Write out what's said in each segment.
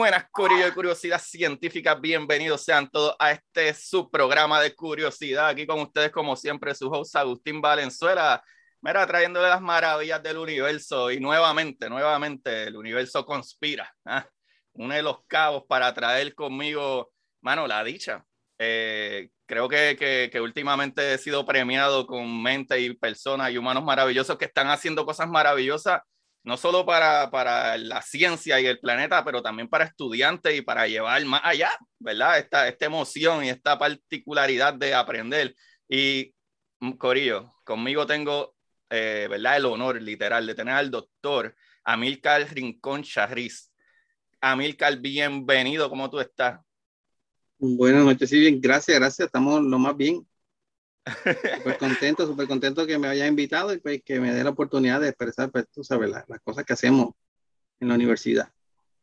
Buenas, Curiosidad Científica. Bienvenidos sean todos a este su programa de curiosidad. Aquí con ustedes, como siempre, su host Agustín Valenzuela. Mira, trayéndole las maravillas del universo. Y nuevamente, nuevamente, el universo conspira. ¿ah? Une los cabos para traer conmigo, mano, la dicha. Eh, creo que, que, que últimamente he sido premiado con mente y personas y humanos maravillosos que están haciendo cosas maravillosas no solo para, para, la ciencia y el planeta, pero también para estudiantes y para llevar más allá, ¿verdad? Esta, esta emoción y esta particularidad de aprender. Y, mm, Corillo, conmigo tengo, eh, ¿verdad? El honor literal de tener al doctor Amilcar Rincón Charriz. Amilcar, bienvenido, ¿cómo tú estás? Buenas noches, sí, bien, gracias, gracias, estamos lo más bien. Súper contento, súper contento que me haya invitado y pues, que me dé la oportunidad de expresar, pues, tú sabes, las, las cosas que hacemos en la universidad.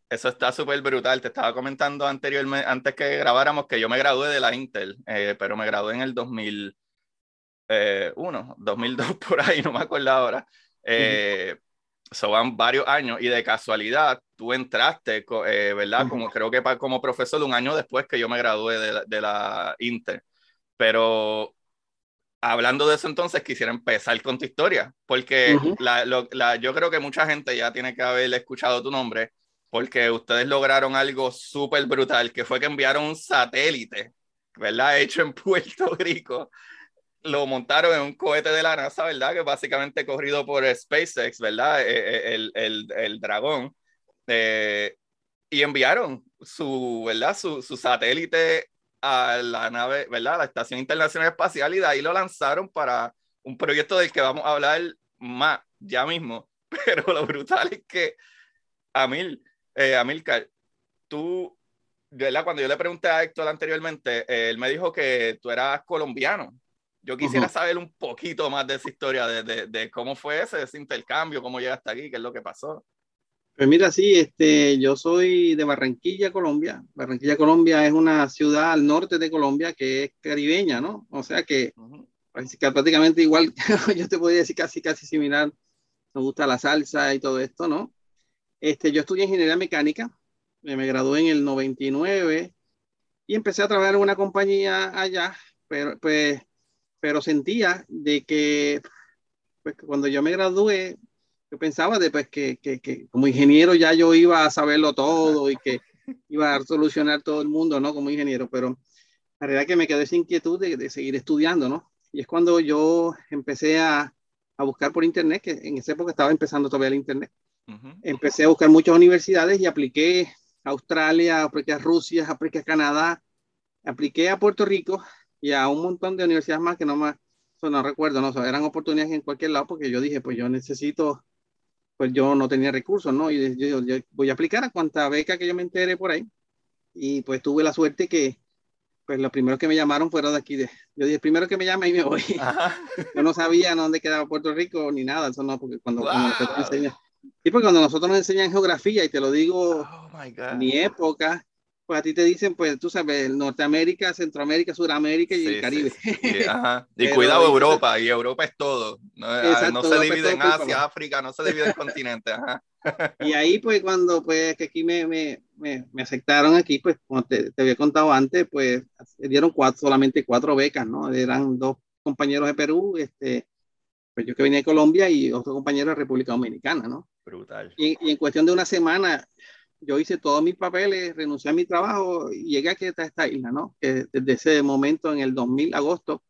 Eso está súper brutal. Te estaba comentando anteriormente, antes que grabáramos, que yo me gradué de la Intel, eh, pero me gradué en el 2001, 2002 por ahí, no me acuerdo ahora. Eh, uh -huh. So van varios años y de casualidad tú entraste, eh, ¿verdad? Como creo que como profesor un año después que yo me gradué de la, de la Intel. Pero hablando de eso entonces, quisiera empezar con tu historia, porque uh -huh. la, lo, la, yo creo que mucha gente ya tiene que haber escuchado tu nombre, porque ustedes lograron algo súper brutal, que fue que enviaron un satélite, ¿verdad? Hecho en Puerto Rico. Lo montaron en un cohete de la NASA, ¿verdad? Que básicamente corrido por SpaceX, ¿verdad? El, el, el dragón. Eh, y enviaron su, ¿verdad? Su, su satélite a la nave, ¿verdad? A la Estación Internacional Espacial y de ahí lo lanzaron para un proyecto del que vamos a hablar más ya mismo. Pero lo brutal es que Amil, eh, Amilcar, tú, ¿verdad? Cuando yo le pregunté a Héctor anteriormente, eh, él me dijo que tú eras colombiano. Yo quisiera uh -huh. saber un poquito más de esa historia, de, de, de, cómo fue ese, ese intercambio, cómo llegaste aquí, qué es lo que pasó. Pues mira, sí, este, yo soy de Barranquilla, Colombia. Barranquilla, Colombia es una ciudad al norte de Colombia que es caribeña, ¿no? O sea que, uh -huh. prácticamente igual, yo te podría decir casi, casi similar. Me gusta la salsa y todo esto, ¿no? Este, yo estudié ingeniería mecánica, me gradué en el 99 y empecé a trabajar en una compañía allá, pero, pues, pero sentía de que pues, cuando yo me gradué, yo pensaba después que, que, que, como ingeniero ya yo iba a saberlo todo y que iba a solucionar todo el mundo, ¿no? Como ingeniero, pero la realidad es que me quedé sin inquietud de, de, seguir estudiando, ¿no? Y es cuando yo empecé a, a, buscar por internet, que en esa época estaba empezando todavía el internet. Uh -huh. Empecé a buscar muchas universidades y apliqué a Australia, apliqué a Rusia, apliqué a Canadá, apliqué a Puerto Rico y a un montón de universidades más que no más, no recuerdo, no, eran oportunidades en cualquier lado porque yo dije, pues yo necesito pues yo no tenía recursos, ¿no? Y yo, yo, voy a aplicar a cuanta beca que yo me entere por ahí. Y pues tuve la suerte que, pues los primeros que me llamaron fueron de aquí. De, yo dije, primero que me llame y me voy. Ajá. Yo no sabía dónde quedaba Puerto Rico ni nada, eso no, porque cuando, wow. cuando enseñan. Y pues cuando nosotros nos enseñan geografía, y te lo digo, oh mi época, pues a ti te dicen, pues tú sabes, Norteamérica, Centroamérica, Sudamérica y sí, el Caribe. Sí, sí. Ajá. Y cuidado Europa, y Europa es todo. No, ah, Exacto, no se divide en Asia, África, no se divide en continentes. Ajá. Y ahí pues cuando pues que aquí me, me, me, me aceptaron aquí, pues como te, te, había contado antes, pues dieron cuatro, solamente cuatro becas, ¿no? Eran dos compañeros de Perú, este, pues yo que venía de Colombia y otro compañero de República Dominicana, ¿no? Brutal. Y, y en cuestión de una semana yo hice todos mis papeles, renuncié a mi trabajo y llegué aquí a esta isla, ¿no? Que desde ese momento, en el 2000, agosto,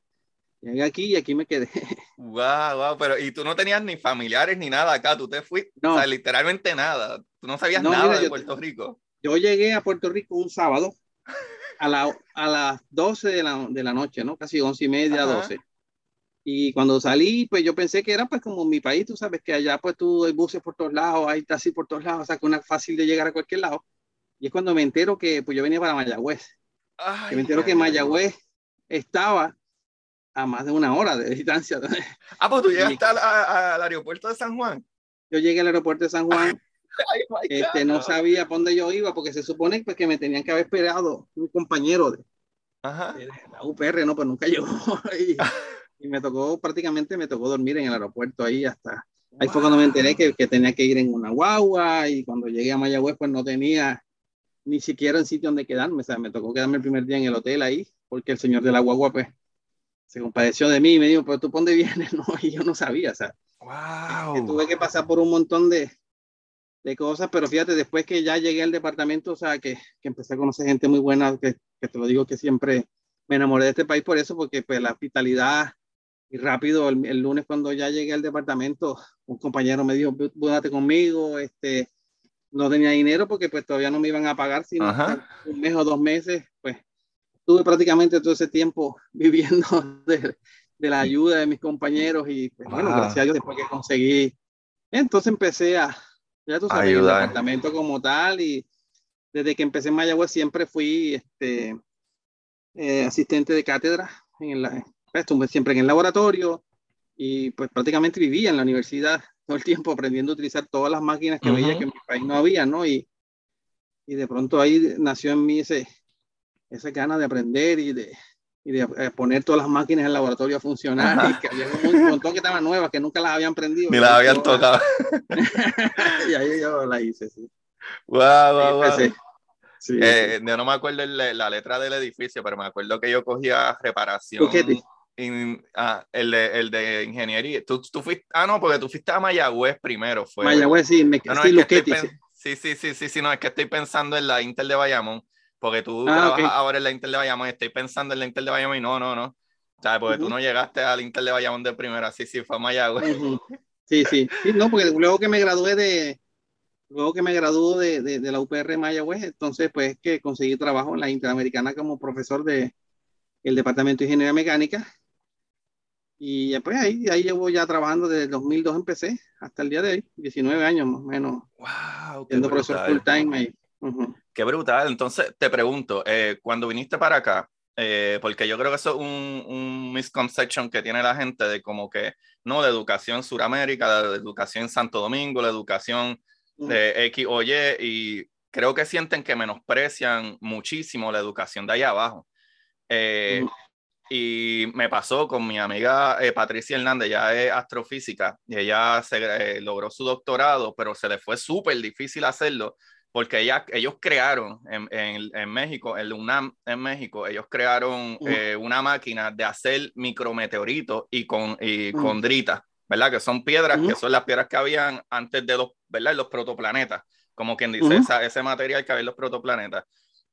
Llegué aquí y aquí me quedé. Wow, wow, pero y tú no tenías ni familiares ni nada acá, tú te fuiste, no. o sea, literalmente nada, tú no sabías nada de Puerto Rico. Yo llegué a Puerto Rico un sábado a, la, a las 12 de la, de la noche, ¿no? Casi once y media, Ajá. 12. Y cuando salí, pues yo pensé que era pues como mi país, tú sabes que allá pues tú hay buses por todos lados, hay taxis por todos lados, o sea que una fácil de llegar a cualquier lado. Y es cuando me entero que pues yo venía para Mayagüez. Ay, que me entero ay, que Mayagüez estaba a más de una hora de distancia. Ah, pues tú llegaste al, al, aeropuerto de San Juan. Yo llegué al aeropuerto de San Juan. Ay, este, no sabía por dónde yo iba porque se supone pues, que me tenían que haber esperado un compañero de, Ajá. de la UPR, no, pues nunca llegó. y, y me tocó prácticamente me tocó dormir en el aeropuerto ahí hasta ahí wow. fue cuando me enteré que, que, tenía que ir en una guagua y cuando llegué a Mayagüez pues no tenía ni siquiera un sitio donde quedarme, o sea, me tocó quedarme el primer día en el hotel ahí porque el señor de la guagua pues se compadeció de mí y me dijo, pero tú dónde vienes, no, y yo no sabía, o sea, wow. que tuve que pasar por un montón de, de cosas, pero fíjate, después que ya llegué al departamento, o sea, que, que empecé a conocer gente muy buena, que, que te lo digo que siempre me enamoré de este país por eso, porque pues la hospitalidad y rápido, el, el, lunes cuando ya llegué al departamento, un compañero me dijo, búdate conmigo, este, no tenía dinero porque pues todavía no me iban a pagar, sino un mes o dos meses, pues tuve prácticamente todo ese tiempo viviendo de, de la ayuda de mis compañeros y pues, bueno, gracias a Dios después que conseguí, entonces empecé a, ya tú sabes, Ayudar. el departamento como tal y desde que empecé en Mayagüez siempre fui este, eh, asistente de cátedra en la, estuve siempre en el laboratorio y pues prácticamente vivía en la universidad todo el tiempo aprendiendo a utilizar todas las máquinas que uh -huh. veía que en mi país no había, ¿no? Y, y de pronto ahí nació en mí ese, esa gana de aprender y de, y de eh, poner todas las máquinas en el laboratorio a funcionar Ajá. y que había un montón que estaban nuevas que nunca las habían prendido. Ni las habían tocado. y ahí yo la hice, sí. Wow, wow, wow. Sí, eh, sí. Yo no me acuerdo la, la, letra del edificio, pero me acuerdo que yo cogía reparación. In, ah, el, de, el de ingeniería. ¿Tú, tú fuiste, ah, no, porque tú fuiste a Mayagüez primero. Fue, Mayagüez, sí, me no, no, sí, Luquetti, sí. sí, sí, sí, sí, no, es que estoy pensando en la Intel de Bayamón, porque tú ah, trabajas okay. ahora en la Intel de Bayamón estoy pensando en la Intel de Bayamón y no, no, no. ¿Sabes? Porque uh -huh. tú no llegaste al Intel de Bayamón de primera, sí, sí, fue a Mayagüez. Uh -huh. Sí, sí, sí, no, porque luego que me gradué de, luego que me gradué de, de, de la UPR Mayagüez, entonces pues que conseguí trabajo en la Interamericana como profesor de el Departamento de Ingeniería Mecánica y después ahí, ahí llevo ya trabajando desde el 2002 empecé hasta el día de hoy, 19 años más o menos. Wow, siendo profesor full time ahí. Uh -huh. Qué brutal. Entonces te pregunto, eh, cuando viniste para acá, eh, porque yo creo que eso es un, un, misconception que tiene la gente de como que, no, de educación Suramérica, de educación en Santo Domingo, la educación de X o Y, y creo que sienten que menosprecian muchísimo la educación de allá abajo. Eh, uh -huh. Y me pasó con mi amiga eh, Patricia Hernández, ya es astrofísica, y ella se, eh, logró su doctorado, pero se le fue súper difícil hacerlo, porque ella, ellos crearon en, en, en, México, el UNAM en México, ellos crearon uh. eh, una máquina de hacer micrometeoritos y con, y uh. con dritas, ¿verdad? Que son piedras, uh. que son las piedras que habían antes de los, ¿verdad? Los protoplanetas, como quien dice, esa, ese material que había en los protoplanetas.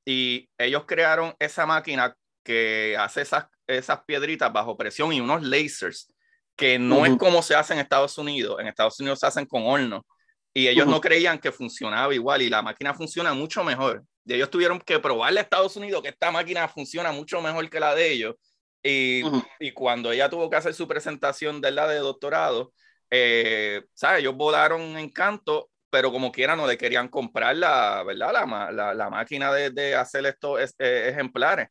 Y ellos crearon esa máquina que hace esas esas piedritas bajo presión y unos lasers que no uh -huh. es como se hace en Estados Unidos. En Estados Unidos se hacen con horno y ellos uh -huh. no creían que funcionaba igual y la máquina funciona mucho mejor. Y ellos tuvieron que probarle a Estados Unidos que esta máquina funciona mucho mejor que la de ellos. Y, uh -huh. y cuando ella tuvo que hacer su presentación de la de doctorado, eh, ¿sabes? Ellos volaron en canto, pero como quiera no le querían comprar la, ¿verdad? La, la, la máquina de, de hacer estos es, eh, ejemplares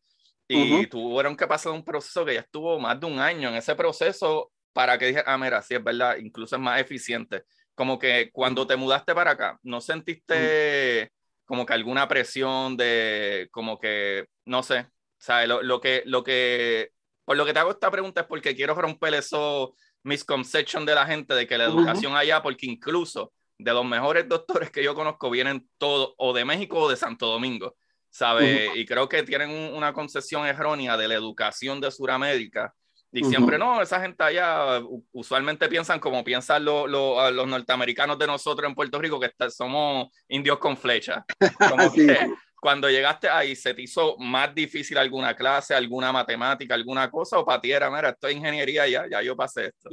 y uh -huh. tuvieron que pasar un proceso que ya estuvo más de un año en ese proceso para que dije, ah, mira, sí es verdad, incluso es más eficiente. Como que cuando te mudaste para acá, ¿no sentiste uh -huh. como que alguna presión de, como que, no sé, ¿sabes? Lo, lo, que, lo que, por lo que te hago esta pregunta es porque quiero romper eso misconception de la gente de que la educación uh -huh. allá, porque incluso de los mejores doctores que yo conozco vienen todos o de México o de Santo Domingo. ¿Sabe? Uh -huh. Y creo que tienen un, una concepción errónea de la educación de Sudamérica. Y uh -huh. siempre, no, esa gente allá usualmente piensan como piensan lo, lo, los norteamericanos de nosotros en Puerto Rico, que está, somos indios con flecha. Como sí. que, cuando llegaste ahí, ¿se te hizo más difícil alguna clase, alguna matemática, alguna cosa? ¿O para ti era, mira, esto es ingeniería ya, ya yo pasé esto?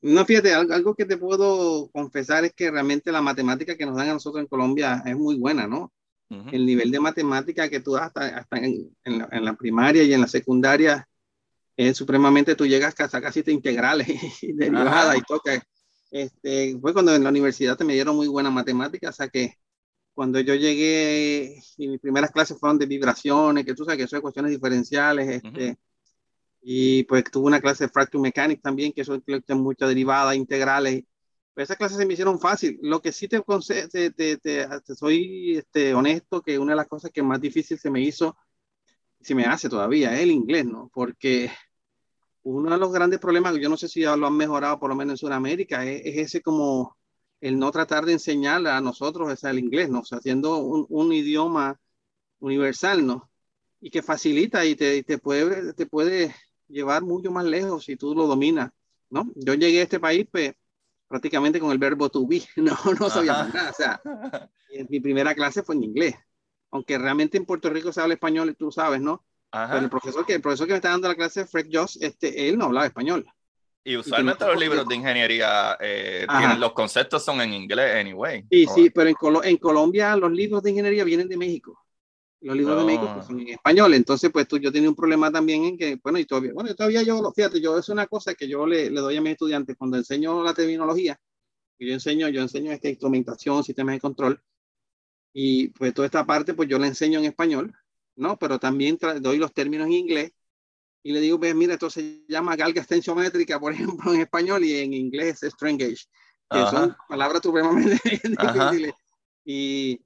No, fíjate, algo que te puedo confesar es que realmente la matemática que nos dan a nosotros en Colombia es muy buena, ¿no? El nivel de matemática que tú das hasta, hasta en, en, la, primaria y en la secundaria es supremamente, tú llegas hasta casi te integrales y derivadas y toca. Este, fue cuando en la universidad te me dieron muy buena matemática, o sea que cuando yo llegué, y mis primeras clases fueron de vibraciones, que tú sabes que eso es cuestiones diferenciales, este, y pues tuve una clase de fracture mechanics también, que eso incluye muchas derivadas, integrales, esas clases se me hicieron fácil. Lo que sí te, te, te, te, soy este, honesto, que una de las cosas que más difícil se me hizo, se me hace todavía, es el inglés, ¿no? Porque uno de los grandes problemas, yo no sé si ya lo han mejorado por lo menos en Sudamérica, es, es ese como el no tratar de enseñar a nosotros el inglés, ¿no? O sea, haciendo un, un idioma universal, ¿no? Y que facilita y te, te, puede, te puede llevar mucho más lejos si tú lo dominas, ¿no? Yo llegué a este país, pues, prácticamente con el verbo to be, no, no sabía nada, o sea, mi primera clase fue en inglés, aunque realmente en Puerto Rico se habla español, tú sabes, ¿no? Pero el profesor que el profesor que me está dando la clase, Fred Joss, este, él no hablaba español. Y usualmente los libros de ingeniería, eh, tienen, los conceptos son en inglés, anyway. Sí, sí, pero en, en, Colombia los libros de ingeniería vienen de México. Los libros de México pues, son en español. Entonces, pues tú, yo tenía un problema también en que, bueno, y todavía, bueno, todavía yo, fíjate, yo es una cosa que yo le, le doy a mis estudiantes cuando enseño la terminología, que yo enseño, yo enseño esta instrumentación, sistemas de control, y pues toda esta parte, pues yo la enseño en español, ¿no? Pero también doy los términos en inglés y le digo, pues mira, esto se llama galga extensiométrica, por ejemplo, en español y en inglés es strain gauge, que son palabras supremamente difíciles. Y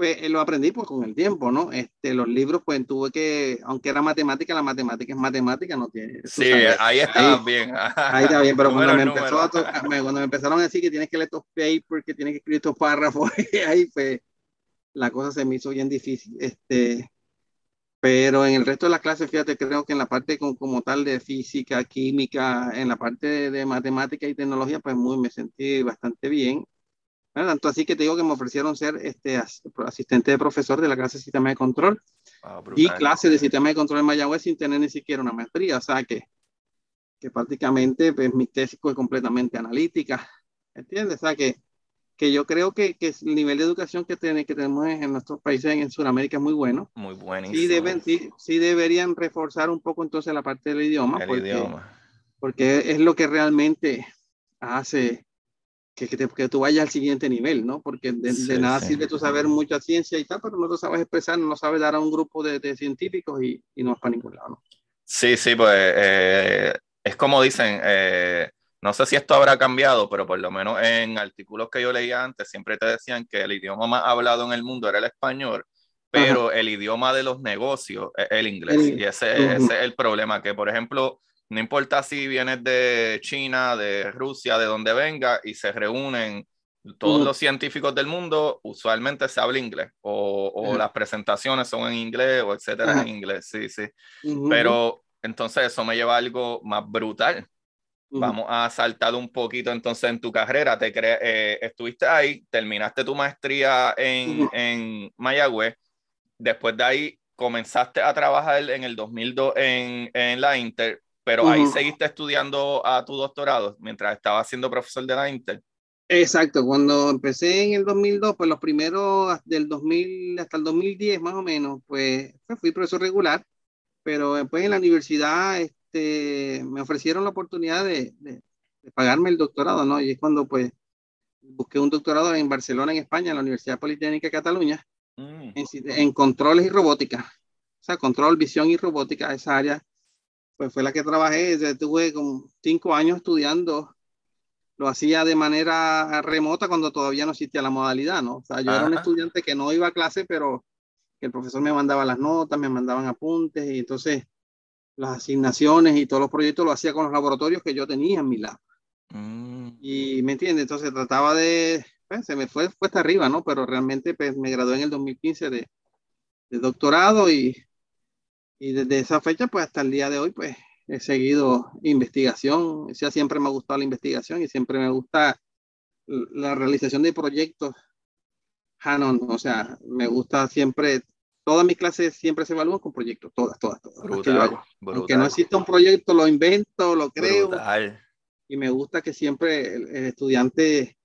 pues eh, lo aprendí pues con el tiempo, ¿no? Este, los libros pues tuve que, aunque era matemática, la matemática es matemática, no tiene... Sí, ahí está bien. Ahí está bien, pero cuando me, empezó a cuando me empezaron a decir que tienes que leer estos papers, que tienes que escribir estos párrafos, ahí pues la cosa se me hizo bien difícil. Este, pero en el resto de la clase, fíjate, creo que en la parte como, tal de física, química, en la parte de, matemática y tecnología, pues muy, me sentí bastante bien. Tanto así que te digo que me ofrecieron ser este, asistente de profesor de la clase de sistema de control ah, y clase de sistema de control en Mayagüez sin tener ni siquiera una maestría. O sea que, que prácticamente pues, mi tesis fue completamente analítica. ¿Entiendes? O sea que que yo creo que, que el nivel de educación que, tiene, que tenemos en, nuestros países en, Sudamérica es muy bueno. Muy buenísimo. Sí, deben, sí, sí, deberían reforzar un poco entonces la parte del idioma. El porque, idioma. Porque es lo que realmente hace que, que, que, tú vayas al siguiente nivel, ¿no? Porque de, nada sirve tú saber mucha ciencia y tal, pero no lo sabes expresar, no lo sabes dar a un grupo de, de científicos y, y, no es para ningún lado, ¿no? Sí, sí, pues eh, es como dicen, eh, no sé si esto habrá cambiado, pero por lo menos en artículos que yo leía antes siempre te decían que el idioma más hablado en el mundo era el español, pero el idioma de los negocios es el inglés. y ese, es el problema, que por ejemplo, no importa si vienes de China, de Rusia, de donde venga, y se reúnen todos los científicos del mundo, usualmente se habla inglés, o, las presentaciones son en inglés, o etcétera, en inglés, sí, sí. Pero entonces eso me lleva a algo más brutal Vamos a saltar un poquito entonces en tu carrera. Te eh, estuviste ahí, terminaste tu maestría en, en, Mayagüez. Después de ahí comenzaste a trabajar en el 2002 en, en la Inter, pero ahí seguiste estudiando a tu doctorado mientras estabas siendo profesor de la Inter. Exacto, cuando empecé en el 2002, pues los primeros del 2000 hasta el 2010 más o menos, pues, pues fui profesor regular, pero después en la universidad este, me ofrecieron la oportunidad de, de, pagarme el doctorado, ¿no? Y es cuando pues busqué un doctorado en Barcelona, en España, en la Universidad Politécnica de Cataluña, mm. en, en, controles y robótica. O sea, control, visión y robótica, esa área, pues fue la que trabajé. Tuve como cinco años estudiando. Lo hacía de manera remota cuando todavía no existía la modalidad, ¿no? O sea, yo era un estudiante que no iba a clase, pero que el profesor me mandaba las notas, me mandaban apuntes y entonces las asignaciones y todos los proyectos lo hacía con los laboratorios que yo tenía en mi lab. Mm. Y me entiende, entonces trataba de, pues, se me fue puesta arriba, ¿no? Pero realmente pues, me gradué en el 2015 de, de doctorado y, y desde esa fecha, pues hasta el día de hoy, pues he seguido investigación. O sea, siempre me ha gustado la investigación y siempre me gusta la realización de proyectos Hanon, o sea, me gusta siempre todas mis clases siempre se evalúan con proyectos, todas, todas, todas. Brutal, Aunque no exista un proyecto, lo invento, lo creo. Y me gusta que siempre el, estudiante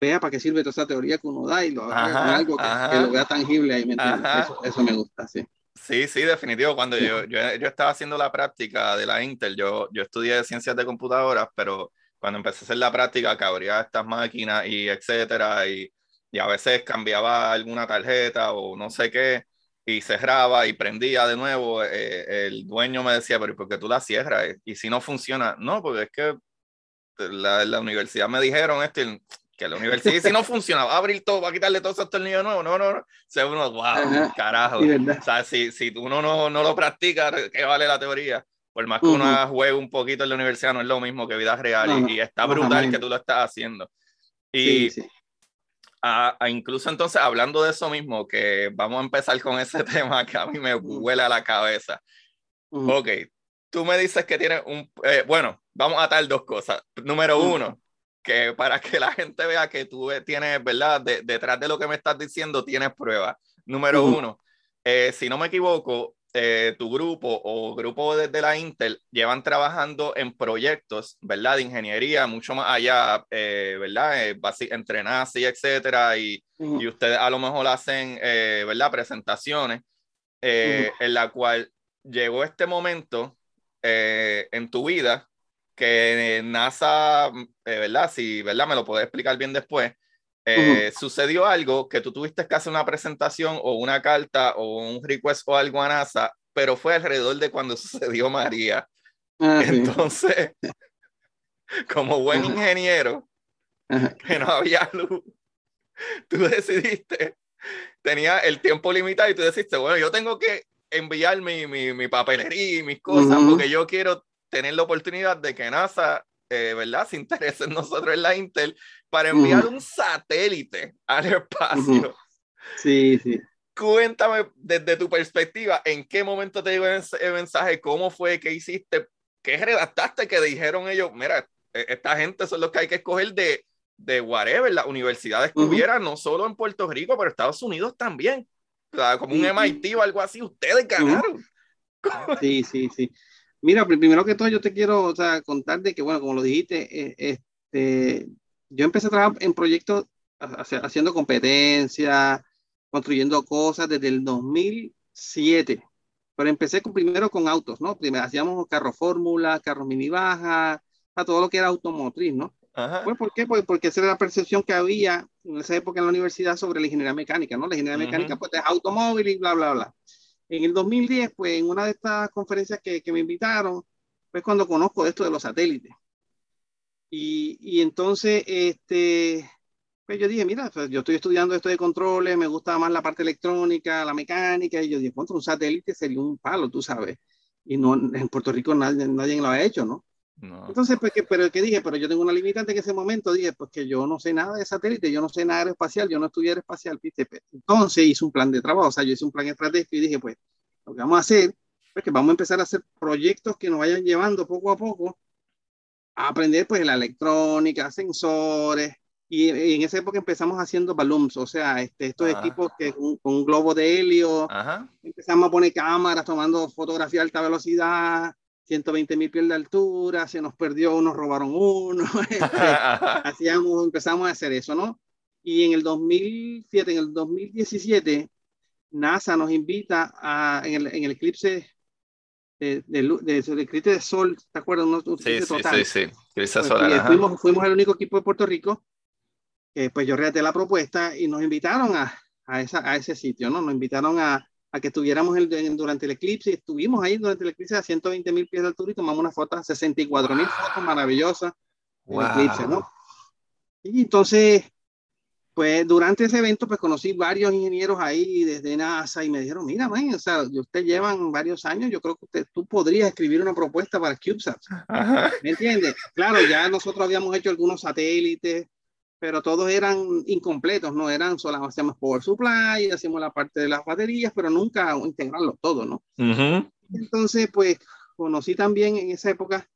vea para qué sirve toda esa teoría que uno da y lo haga algo que, lo vea tangible ahí, ¿me eso, eso, me gusta, sí. Sí, sí, definitivo. Cuando yo, yo, yo, estaba haciendo la práctica de la Intel, yo, yo estudié ciencias de computadoras, pero cuando empecé a hacer la práctica, que abría estas máquinas y etcétera, y, y a veces cambiaba alguna tarjeta o no sé qué, y cerraba y prendía de nuevo, eh, el dueño me decía, pero ¿por qué tú la cierras? Y si no funciona, no, porque es que la, la universidad me dijeron esto, que la universidad, si no funciona, va a abrir todo, va a quitarle todo esos tornillos nuevos, no, no, no, se uno, wow, carajo, o sea, si, si uno no, no lo practica, ¿qué vale la teoría? Por más que uno juegue un poquito en la universidad, no es lo mismo que vida real, y, está brutal que tú lo estás haciendo. Y sí, a, incluso entonces, hablando de eso mismo, que vamos a empezar con ese tema que a mí me vuela la cabeza. Ok, tú me dices que tienes un, eh, bueno, vamos a atar dos cosas. Número uno, que para que la gente vea que tú tienes, ¿verdad? detrás de lo que me estás diciendo, tienes pruebas. Número uno, eh, si no me equivoco, eh, tu grupo o grupo desde la Intel llevan trabajando en proyectos, ¿verdad? De ingeniería, mucho más allá, eh, ¿verdad? Eh, entre nazi, etcétera, y, y, ustedes a lo mejor hacen, ¿verdad? Presentaciones en la cual llegó este momento en tu vida que NASA, ¿verdad? Si, ¿verdad? Me lo puedes explicar bien después. Sucedió algo que tú tuviste que hacer una presentación o una carta o un request o algo a NASA, pero fue alrededor de cuando sucedió María. Ah, Entonces, como buen ingeniero, que no había luz, tú decidiste, tenía el tiempo limitado y tú decidiste, bueno, yo tengo que enviar mi, mi, mi papelería y mis cosas porque yo quiero tener la oportunidad de que NASA, eh, ¿verdad?, se interese en nosotros en la Intel para enviar un satélite al espacio. Sí, sí. Cuéntame desde tu perspectiva, ¿en qué momento te llegó ese mensaje? ¿Cómo fue? ¿Qué hiciste? ¿Qué redactaste que dijeron ellos? Mira, e-, esta gente son los que hay que escoger de, de whatever, las universidades que hubiera, no solo en Puerto Rico, pero Estados Unidos también. O sea, como un MIT o algo así, ustedes ganaron. Sí, sí, sí. Mira, primero que todo yo te quiero o sea, contar de que, bueno, como lo dijiste, eh, este, yo empecé a trabajar en proyectos haciendo competencias, construyendo cosas desde el 2007. Pero empecé con, primero con autos, ¿no? Primero hacíamos carro fórmula, carros mini baja, todo lo que era automotriz, ¿no? Pues, ¿Por qué? Pues porque esa era la percepción que había en esa época en la universidad sobre la ingeniería mecánica, ¿no? La ingeniería mecánica, pues es automóvil y bla, bla, bla. En el 2010, pues en una de estas conferencias que, que me invitaron, pues cuando conozco esto de los satélites. Y, y entonces, este, pues yo dije, mira, pues yo estoy estudiando esto de controles, me gusta más la parte electrónica, la mecánica, y yo dije, contra un satélite sería un palo, tú sabes. Y no, en Puerto Rico nadie, nadie lo ha hecho, ¿no? Entonces, pues, que, pero ¿qué dije? Pero yo tengo una limitante en ese momento, dije, pues que yo no sé nada de satélite, yo no sé nada aeroespacial, yo no estudié aeroespacial, ¿viste? Pues, entonces hice un plan de trabajo, o sea, yo hice un plan estratégico y dije, pues, lo que vamos a hacer es que vamos a empezar a hacer proyectos que nos vayan llevando poco a poco aprender pues la electrónica, sensores, y, en esa época empezamos haciendo balloons, o sea, este, estos equipos que con, un globo de helio, empezamos a poner cámaras tomando fotografía a alta velocidad, 120 mil pies de altura, se nos perdió, nos robaron uno, este, hacíamos, empezamos a hacer eso, ¿no? Y en el 2007, en el 2017, NASA nos invita a, en el, en el eclipse de, de, de, de Sol, ¿te acuerdas? sí, sí, sí, sí, pues, fuimos, fuimos, el único equipo de Puerto Rico, que pues yo redacté la propuesta y nos invitaron a, a, esa, a ese sitio, ¿no? Nos invitaron a, a que estuviéramos el, durante el eclipse y estuvimos ahí durante el eclipse a 120 mil pies de altura y tomamos una foto, 64 mil fotos maravillosas del eclipse, ¿no? Y entonces, pues durante ese evento, pues conocí varios ingenieros ahí desde NASA y me dijeron, mira, man, o sea, ustedes llevan varios años, yo creo que usted, tú podrías escribir una propuesta para CubeSat. ¿Me entiendes? Claro, ya nosotros habíamos hecho algunos satélites, pero todos eran incompletos, no eran solo hacíamos power supply, hacíamos la parte de las baterías, pero nunca integrarlo todo, ¿no? Entonces, pues conocí también en esa época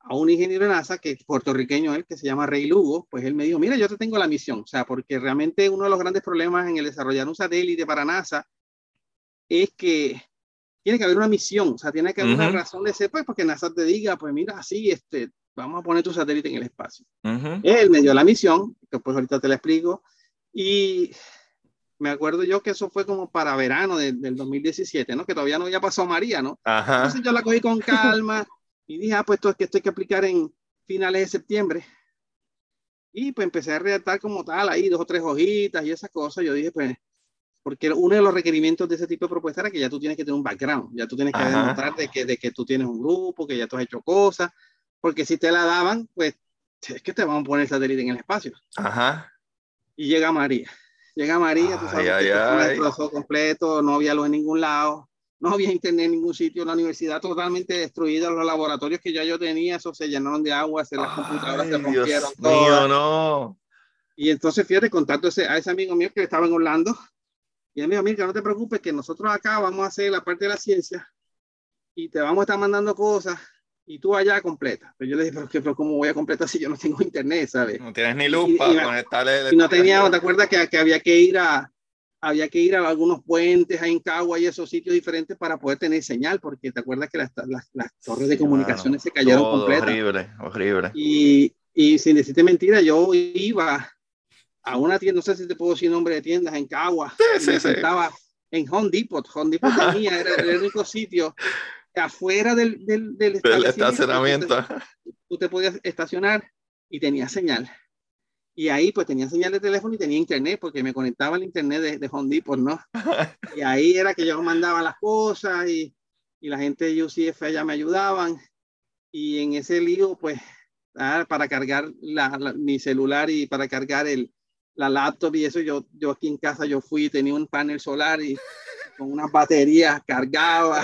a un ingeniero de NASA, que es puertorriqueño él, que se llama Rey Lugo, pues él me dijo, mira, yo te tengo la misión, o sea, porque realmente uno de los grandes problemas en el desarrollar un satélite para NASA es que tiene que haber una misión, o sea, tiene que haber una razón de ser, pues, porque NASA te diga, pues mira, así, este, vamos a poner tu satélite en el espacio. Él me dio la misión, que pues ahorita te la explico, y me acuerdo yo que eso fue como para verano del 2017, ¿no? Que todavía no había pasado María, ¿no? Entonces yo la cogí con calma y dije, ah, pues esto es que esto hay que aplicar en finales de septiembre. Y pues empecé a redactar como tal, ahí dos o tres hojitas y esas cosas. Yo dije, pues, porque uno de los requerimientos de ese tipo de propuesta era que ya tú tienes que tener un background, ya tú tienes que demostrar de que, de que tú tienes un grupo, que ya tú has hecho cosas, porque si te la daban, pues es que te van a poner satélite en el espacio. Ajá. Y llega María. Llega María, tú sabes ay, que ay, completo, no había luz en ningún lado, no había internet en ningún sitio, la universidad totalmente destruida, los laboratorios que ya yo tenía, eso se llenaron de agua, se las computadoras se rompieron. Mío, no. Y entonces, fíjate, contacto a ese amigo mío que estaba en Orlando, y él me dijo, mira, no te preocupes, que nosotros acá vamos a hacer la parte de la ciencia y te vamos a estar mandando cosas y tú allá completa. Pero yo le dije, pero, pero ¿cómo voy a completar si yo no tengo internet, sabes? No tienes ni luz para conectarle. Y no tenía, ¿te acuerdas que, que, había que ir a había que ir a algunos puentes ahí en Cagua y esos sitios diferentes para poder tener señal, porque te acuerdas que las, las, las torres de comunicaciones se cayeron completas. Horrible, horrible. Y, y sin decirte mentira, yo iba a una tienda, no sé si te puedo decir nombre de tiendas, en Cagua. Sí, sí, Estaba en Home Depot. Home Depot tenía, era el único sitio afuera del, del, del, estacionamiento. Tú te, podías estacionar y tenía señal. Y ahí pues tenía señal de teléfono y tenía internet porque me conectaba al internet de, de Home Depot, ¿no? y ahí era que yo mandaba las cosas y, y la gente de UCF ya me ayudaban. Y en ese lío pues ah, para cargar la, mi celular y para cargar el, la laptop y eso, yo, yo aquí en casa yo fui, tenía un panel solar y con unas baterías cargaba.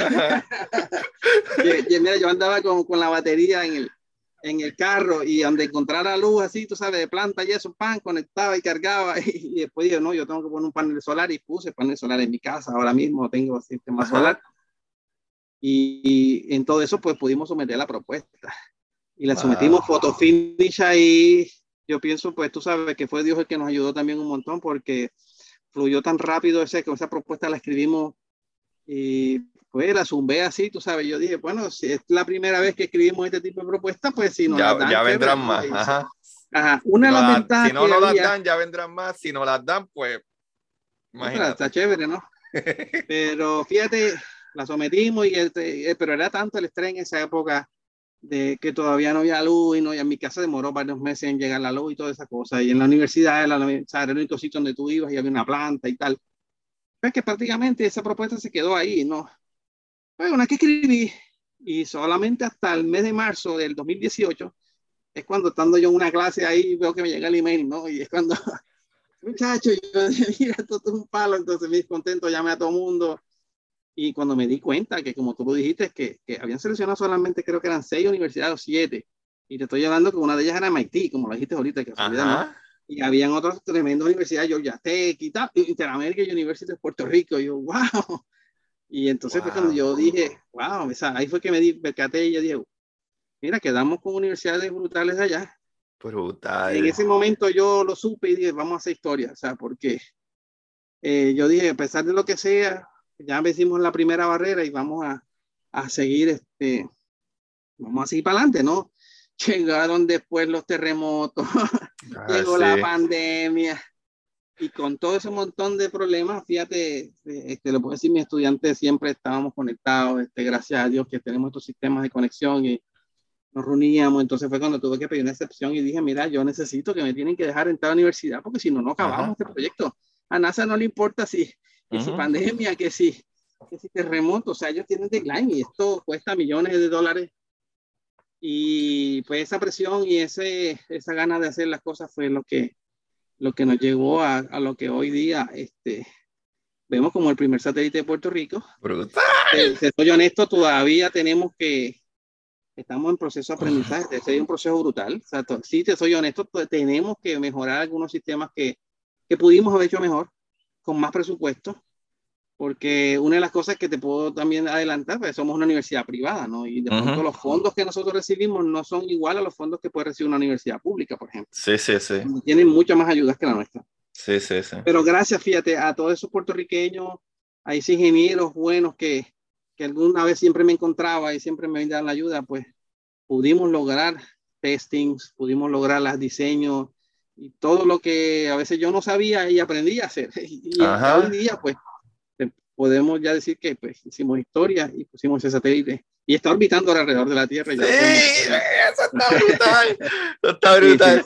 y, mira, yo andaba con, con, la batería en el, en el carro y donde encontrara luz así, tú sabes, de planta y eso, pan, conectaba y cargaba. Y, después dije, no, yo tengo que poner un panel solar y puse panel solar en mi casa. Ahora mismo tengo sistema solar. Y, y, en todo eso, pues pudimos someter la propuesta. Y la sometimos foto finish ahí. Yo pienso, pues tú sabes que fue Dios el que nos ayudó también un montón porque fluyó tan rápido ese, que esa propuesta la escribimos y pues la zumbé así, tú sabes, yo dije, bueno, si es la primera vez que escribimos este tipo de propuesta, pues si no ya, dan, ya vendrán más. Ajá. Ajá. Una de las ventajas Si no, no las dan, ya vendrán más. Si no las dan, pues. Imagínate. Está chévere, ¿no? pero fíjate, la sometimos, y este, pero era tanto el estrés en esa época de que todavía no había luz y, no, y en mi casa demoró varios meses en llegar la luz y toda esa cosa. Y en la universidad, era, el único sitio donde tú ibas y había una planta y tal. Pues que prácticamente esa propuesta se quedó ahí, ¿no? Pues una que escribí y solamente hasta el mes de marzo del 2018 es cuando estando yo en una clase ahí veo que me llega el email, ¿no? Y es cuando, muchachos, yo dije, mira, esto es un palo, entonces me contento, llamé a todo mundo y cuando me di cuenta que, como tú lo dijiste, que, que habían seleccionado solamente, creo que eran seis universidades o siete, y te estoy hablando que una de ellas era MIT, como lo dijiste ahorita, que ¿no? y habían otras tremendas universidades, Georgia Tech y tal, Interamérica University de Puerto Rico, y yo, wow. Y entonces fue cuando yo dije, wow, ahí fue que me di, percaté y yo dije, mira, quedamos con universidades brutales allá. Brutal. En ese momento yo lo supe y dije, vamos a hacer historia, o sea, porque eh, yo dije, a pesar de lo que sea, ya vencimos la primera barrera y vamos a, a seguir, este, vamos a seguir para adelante, ¿no? Llegaron después los terremotos, ah, llegó la pandemia y con todo ese montón de problemas, fíjate, este, lo puedo decir, mis estudiantes siempre estábamos conectados, este, gracias a Dios que tenemos estos sistemas de conexión y nos reuníamos, entonces fue cuando tuve que pedir una excepción y dije, mira, yo necesito que me tienen que dejar entrar a la universidad porque si no, no acabamos este proyecto. A NASA no le importa si que si pandemia, que si, que si terremoto, o sea, ellos tienen deadline y esto cuesta millones de dólares. Y pues esa presión y ese, esa gana de hacer las cosas fue lo que, lo que nos llevó a, a lo que hoy día este, vemos como el primer satélite de Puerto Rico. Brutal. Eh, soy honesto, todavía tenemos que, estamos en proceso de aprendizaje, es un proceso brutal. O sea, sí, te soy honesto, tenemos que mejorar algunos sistemas que, que pudimos haber hecho mejor con más presupuesto, porque una de las cosas que te puedo también adelantar, pues somos una universidad privada, ¿no? Y de pronto los fondos que nosotros recibimos no son igual a los fondos que puede recibir una universidad pública, por ejemplo. Sí, sí, sí. Tienen muchas más ayudas que la nuestra. Sí, sí, sí. Pero gracias, fíjate, a todos esos puertorriqueños, a esos ingenieros buenos que, que alguna vez siempre me encontraba y siempre me daban la ayuda, pues pudimos lograr testings, pudimos lograr los diseños y todo lo que a veces yo no sabía y aprendí a hacer. Y hoy día, pues, podemos ya decir que pues, hicimos historia y pusimos ese satélite y está orbitando alrededor de la Tierra. Sí, eso está brutal. eso está brutal.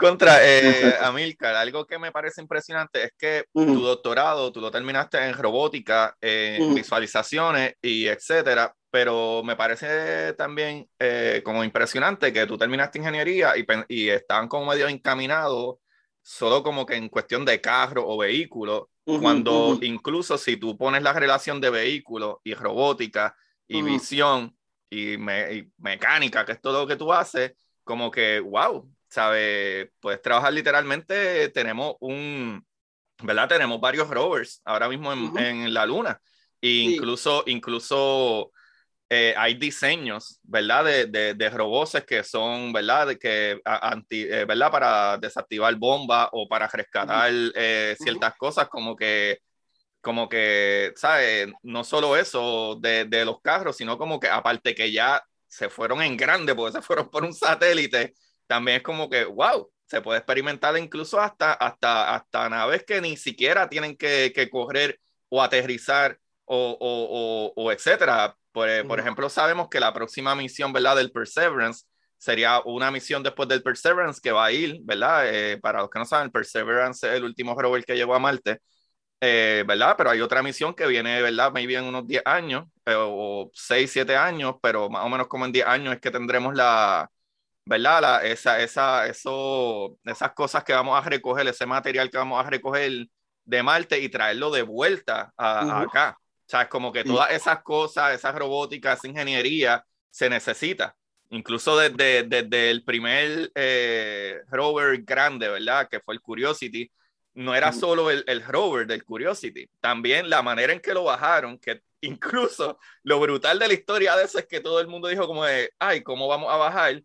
Contra eh, Amilcar, algo que me parece impresionante es que tu doctorado, tú lo terminaste en robótica, en visualizaciones y etcétera, pero me parece también eh, como impresionante que tú terminaste ingeniería y, y estaban como medio encaminados solo como que en cuestión de carro o vehículo, cuando incluso si tú pones la relación de vehículo y robótica y visión y, y, mecánica, que es todo lo que tú haces, como que, wow, ¿sabes? Puedes trabajar literalmente, tenemos un, ¿verdad? Tenemos varios rovers ahora mismo en, en la luna. E incluso, incluso eh, hay diseños, ¿verdad? De, de, de robots que son, ¿verdad? De que, anti, eh, ¿verdad? Para desactivar bombas o para rescatar eh, ciertas cosas como que, como que, ¿sabes? No solo eso de, de, los carros, sino como que aparte que ya se fueron en grande porque se fueron por un satélite, también es como que, wow, se puede experimentar incluso hasta, hasta, hasta naves que ni siquiera tienen que, que correr o aterrizar o, o, o, etcétera. Por, por, ejemplo, sabemos que la próxima misión, ¿verdad? Del Perseverance sería una misión después del Perseverance que va a ir, ¿verdad? Eh, para los que no saben, el Perseverance es el último rover que llegó a Marte, eh, ¿verdad? Pero hay otra misión que viene, ¿verdad? Maybe en unos 10 años, eh, o 6, 7 años, pero más o menos como en 10 años es que tendremos la, ¿verdad? esa, esa, eso, esas cosas que vamos a recoger, ese material que vamos a recoger de Marte y traerlo de vuelta a, acá. O sea, es como que todas esas cosas, esas robóticas, esa ingeniería se necesita. Incluso desde, desde el primer eh, rover grande, ¿verdad? Que fue el Curiosity, no era solo el, el rover del Curiosity, también la manera en que lo bajaron, que incluso lo brutal de la historia de eso es que todo el mundo dijo como de, ay, ¿cómo vamos a bajar?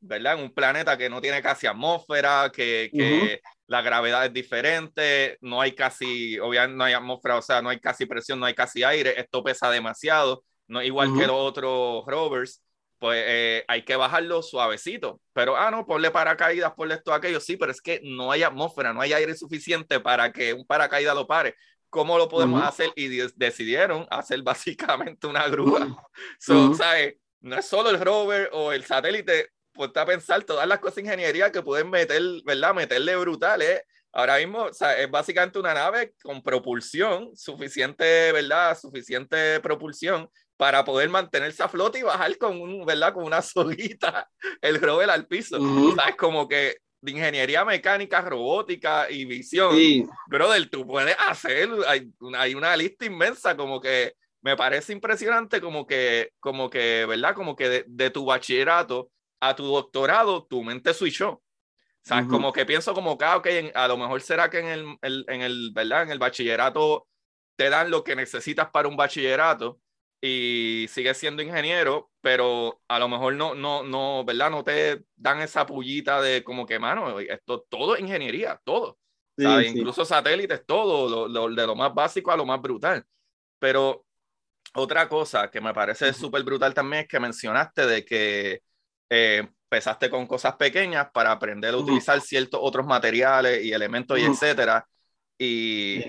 ¿Verdad? En un planeta que no tiene casi atmósfera, que, que la gravedad es diferente, no hay casi, obviamente no hay atmósfera, o sea, no hay casi presión, no hay casi aire, esto pesa demasiado, no igual que los otros rovers, pues eh, hay que bajarlo suavecito. Pero, ah, no, ponle paracaídas, ponle esto, aquello, sí, pero es que no hay atmósfera, no hay aire suficiente para que un paracaídas lo pare. ¿Cómo lo podemos hacer? Y decidieron hacer básicamente una grúa. so, ¿sabes? No es solo el rover o el satélite, ponte a pensar todas las cosas de ingeniería que pueden meter, ¿verdad? Meterle brutales. Ahora mismo, o sea, es básicamente una nave con propulsión suficiente, ¿verdad? Suficiente propulsión para poder mantenerse a flote y bajar con, un, ¿verdad? Con una soguita el rover al piso. O sea, es como que de ingeniería mecánica, robótica y visión. Sí. Brother, tú puedes hacer, hay, hay una lista inmensa como que me parece impresionante como que, como que, ¿verdad? Como que de, de tu bachillerato a tu doctorado, tu mente switchó. ¿Sabes? Como que pienso como que, ah, ok, a lo mejor será que en el, en el, ¿verdad? En el bachillerato te dan lo que necesitas para un bachillerato y sigues siendo ingeniero, pero a lo mejor no, no, no, ¿verdad? No te dan esa pullita de como que, mano, esto todo es ingeniería, todo. Incluso satélites, todo, lo, de lo más básico a lo más brutal. Pero otra cosa que me parece súper brutal también es que mencionaste de que eh, empezaste con cosas pequeñas para aprender a utilizar ciertos otros materiales y elementos y etcétera. Y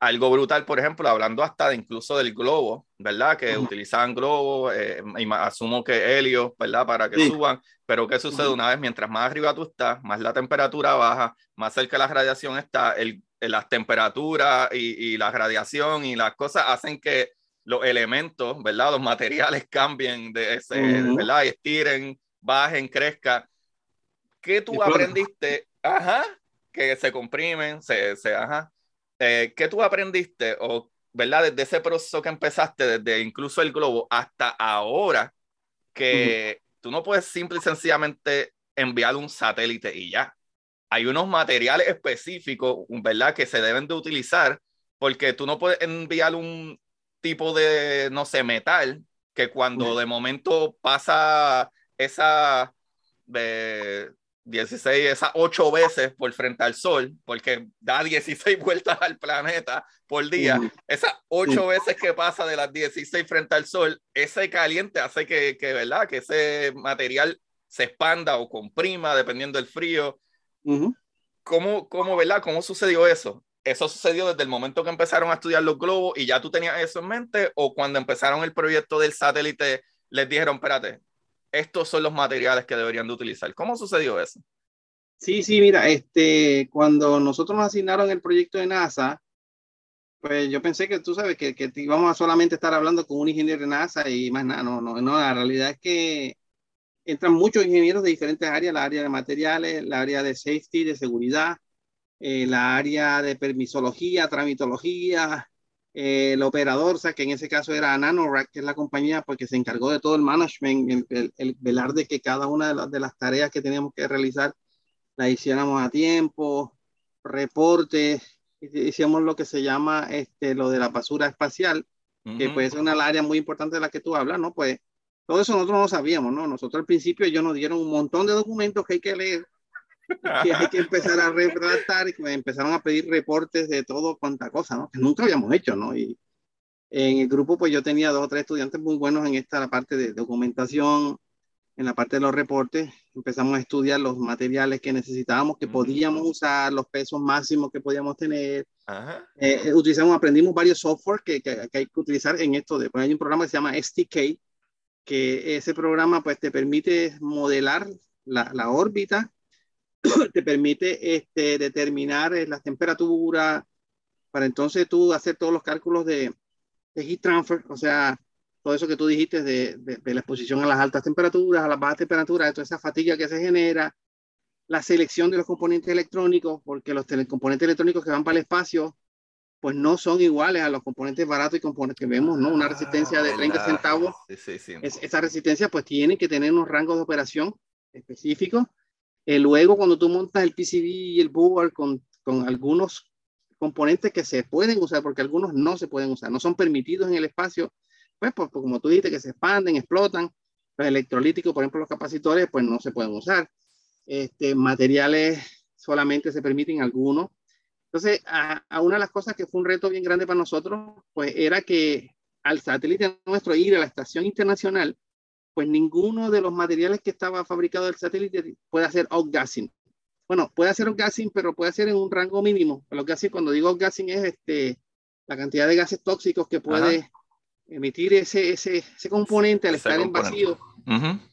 algo brutal, por ejemplo, hablando hasta de incluso del globo, ¿verdad? Que utilizaban globos, eh, asumo que helio, ¿verdad? Para que suban, pero ¿qué sucede una vez? Mientras más arriba tú estás, más la temperatura baja, más cerca de la radiación está, el, las temperaturas y, y la radiación y las cosas hacen que los elementos, ¿verdad? Los materiales cambien de ese, ¿verdad? Y estiren bajen, crezca. ¿Qué tú aprendiste? Ajá, que se comprimen, se, se ajá. Eh, ¿Qué tú aprendiste? O, ¿verdad? Desde ese proceso que empezaste, desde incluso el globo hasta ahora, que tú no puedes simple y sencillamente enviar un satélite y ya. Hay unos materiales específicos, ¿verdad? Que se deben de utilizar porque tú no puedes enviar un tipo de, no sé, metal que cuando de momento pasa esa, de, 16, esas 8 veces por frente al sol, porque da 16 vueltas al planeta por día. Esas 8 veces que pasa de las 16 frente al sol, ese caliente hace que, que, ¿verdad? que ese material se expanda o comprima dependiendo del frío. ¿Cómo, ¿Cómo, ¿verdad? ¿Cómo sucedió eso? ¿Eso sucedió desde el momento que empezaron a estudiar los globos y ya tú tenías eso en mente? ¿O cuando empezaron el proyecto del satélite les dijeron, espérate, estos son los materiales que deberían de utilizar. ¿Cómo sucedió eso? Sí, sí, mira, este, cuando nosotros nos asignaron el proyecto de NASA, pues yo pensé que tú sabes que, que íbamos a solamente estar hablando con un ingeniero de NASA y más nada, no, no, no, la realidad es que entran muchos ingenieros de diferentes áreas, la área de materiales, la área de safety, de seguridad, eh, la área de permisología, tramitología, el operador, o sea, que en ese caso era Nanorack, que es la compañía porque se encargó de todo el management, el, velar de que cada una de, las tareas que teníamos que realizar la hiciéramos a tiempo, reportes, hicimos lo que se llama este, lo de la basura espacial, que pues es una área muy importante de la que tú hablas, ¿no? Pues todo eso nosotros no sabíamos, ¿no? Nosotros al principio ellos nos dieron un montón de documentos que hay que leer que hay que empezar a redactar y me empezaron a pedir reportes de todo cuanta cosa, ¿no? Que nunca habíamos hecho, ¿no? Y en el grupo, pues yo tenía dos o tres estudiantes muy buenos en esta la parte de documentación, en la parte de los reportes. Empezamos a estudiar los materiales que necesitábamos, que podíamos usar, los pesos máximos que podíamos tener. Eh, eh, utilizamos, aprendimos varios software que, que, hay que utilizar en esto. Hay un programa que se llama STK, que ese programa pues te permite modelar la, la órbita te permite este, determinar eh, la temperatura para entonces tú hacer todos los cálculos de, de heat transfer, o sea, todo eso que tú dijiste de, de, la exposición a las altas temperaturas, a las bajas temperaturas, toda esa fatiga que se genera, la selección de los componentes electrónicos, porque los componentes electrónicos que van para el espacio, pues no son iguales a los componentes baratos y componentes que vemos, ¿no? Una resistencia de 30 centavos. Sí, sí, esa resistencia pues tiene que tener unos rangos de operación específicos eh, luego, cuando tú montas el PCB y el board con, con algunos componentes que se pueden usar, porque algunos no se pueden usar, no son permitidos en el espacio, pues, pues, pues como tú dijiste, que se expanden, explotan. Los electrolíticos, por ejemplo, los capacitores, pues no se pueden usar. Este, materiales solamente se permiten algunos. Entonces, a, a, una de las cosas que fue un reto bien grande para nosotros, pues era que al satélite nuestro ir a la estación internacional, pues ninguno de los materiales que estaba fabricado del satélite puede hacer outgassing. Bueno, puede hacer outgassing, pero puede hacer en un rango mínimo. Lo que hace cuando digo outgassing es este, la cantidad de gases tóxicos que puede emitir ese, ese, ese, componente al estar en vacío.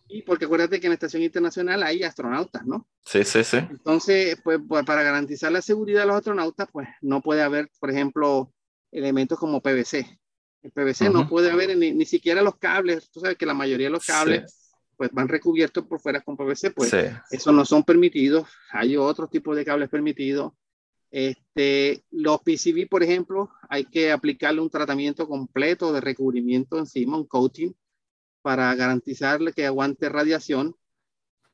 Y porque acuérdate que en la Estación Internacional hay astronautas, ¿no? Sí, sí, sí. Entonces, pues, pues para garantizar la seguridad de los astronautas, pues no puede haber, por ejemplo, elementos como PVC. El PVC no puede haber ni, ni, siquiera los cables. Tú sabes que la mayoría de los cables pues van recubiertos por fuera con PVC, pues eso no son permitidos. Hay otros tipos de cables permitidos. Este, los PCB, por ejemplo, hay que aplicarle un tratamiento completo de recubrimiento encima, un coating, para garantizarle que aguante radiación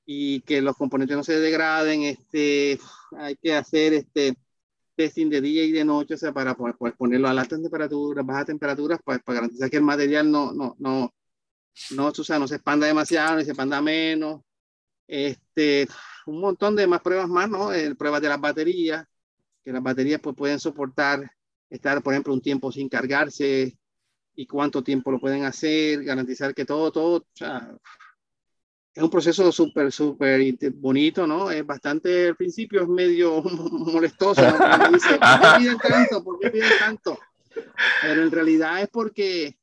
y que los componentes no se degraden. Este, hay que hacer este, testing de día y de noche, o sea, para poder, ponerlo a altas temperaturas, bajas temperaturas, pues, para garantizar que el material no, no, no, no, o sea, no se expanda demasiado, ni se expanda menos. Este, un montón de más pruebas más, ¿no? Eh, pruebas de las baterías, que las baterías pues pueden soportar estar, por ejemplo, un tiempo sin cargarse y cuánto tiempo lo pueden hacer, garantizar que todo, todo, o sea, es un proceso súper, súper bonito, ¿no? Es bastante, al principio es medio molestoso, ¿no? dice, ¿por qué piden tanto? ¿Por qué piden tanto? Pero en realidad es porque,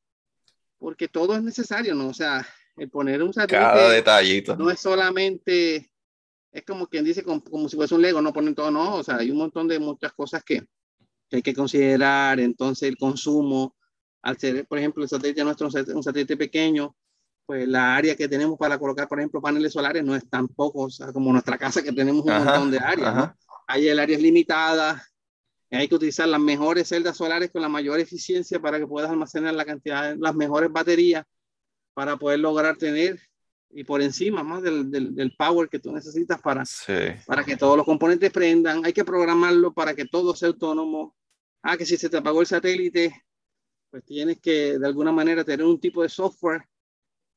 porque todo es necesario, ¿no? O sea, el poner un satélite Cada detallito. no es solamente, es como quien dice, como, como si fuese un Lego, no ponen todo, no, o sea, hay un montón de muchas cosas que, que hay que considerar, entonces el consumo, al ser, por ejemplo, el satélite nuestro es un satélite pequeño, pues la área que tenemos para colocar, por ejemplo, paneles solares no es tan poco, o sea, como nuestra casa que tenemos un montón de áreas, ¿no? Hay el área limitada, hay que utilizar las mejores celdas solares con la mayor eficiencia para que puedas almacenar la cantidad, las mejores baterías para poder lograr tener y por encima más del, del, del power que tú necesitas para, para que todos los componentes prendan. Hay que programarlo para que todo sea autónomo. Ah, que si se te apagó el satélite, pues tienes que de alguna manera tener un tipo de software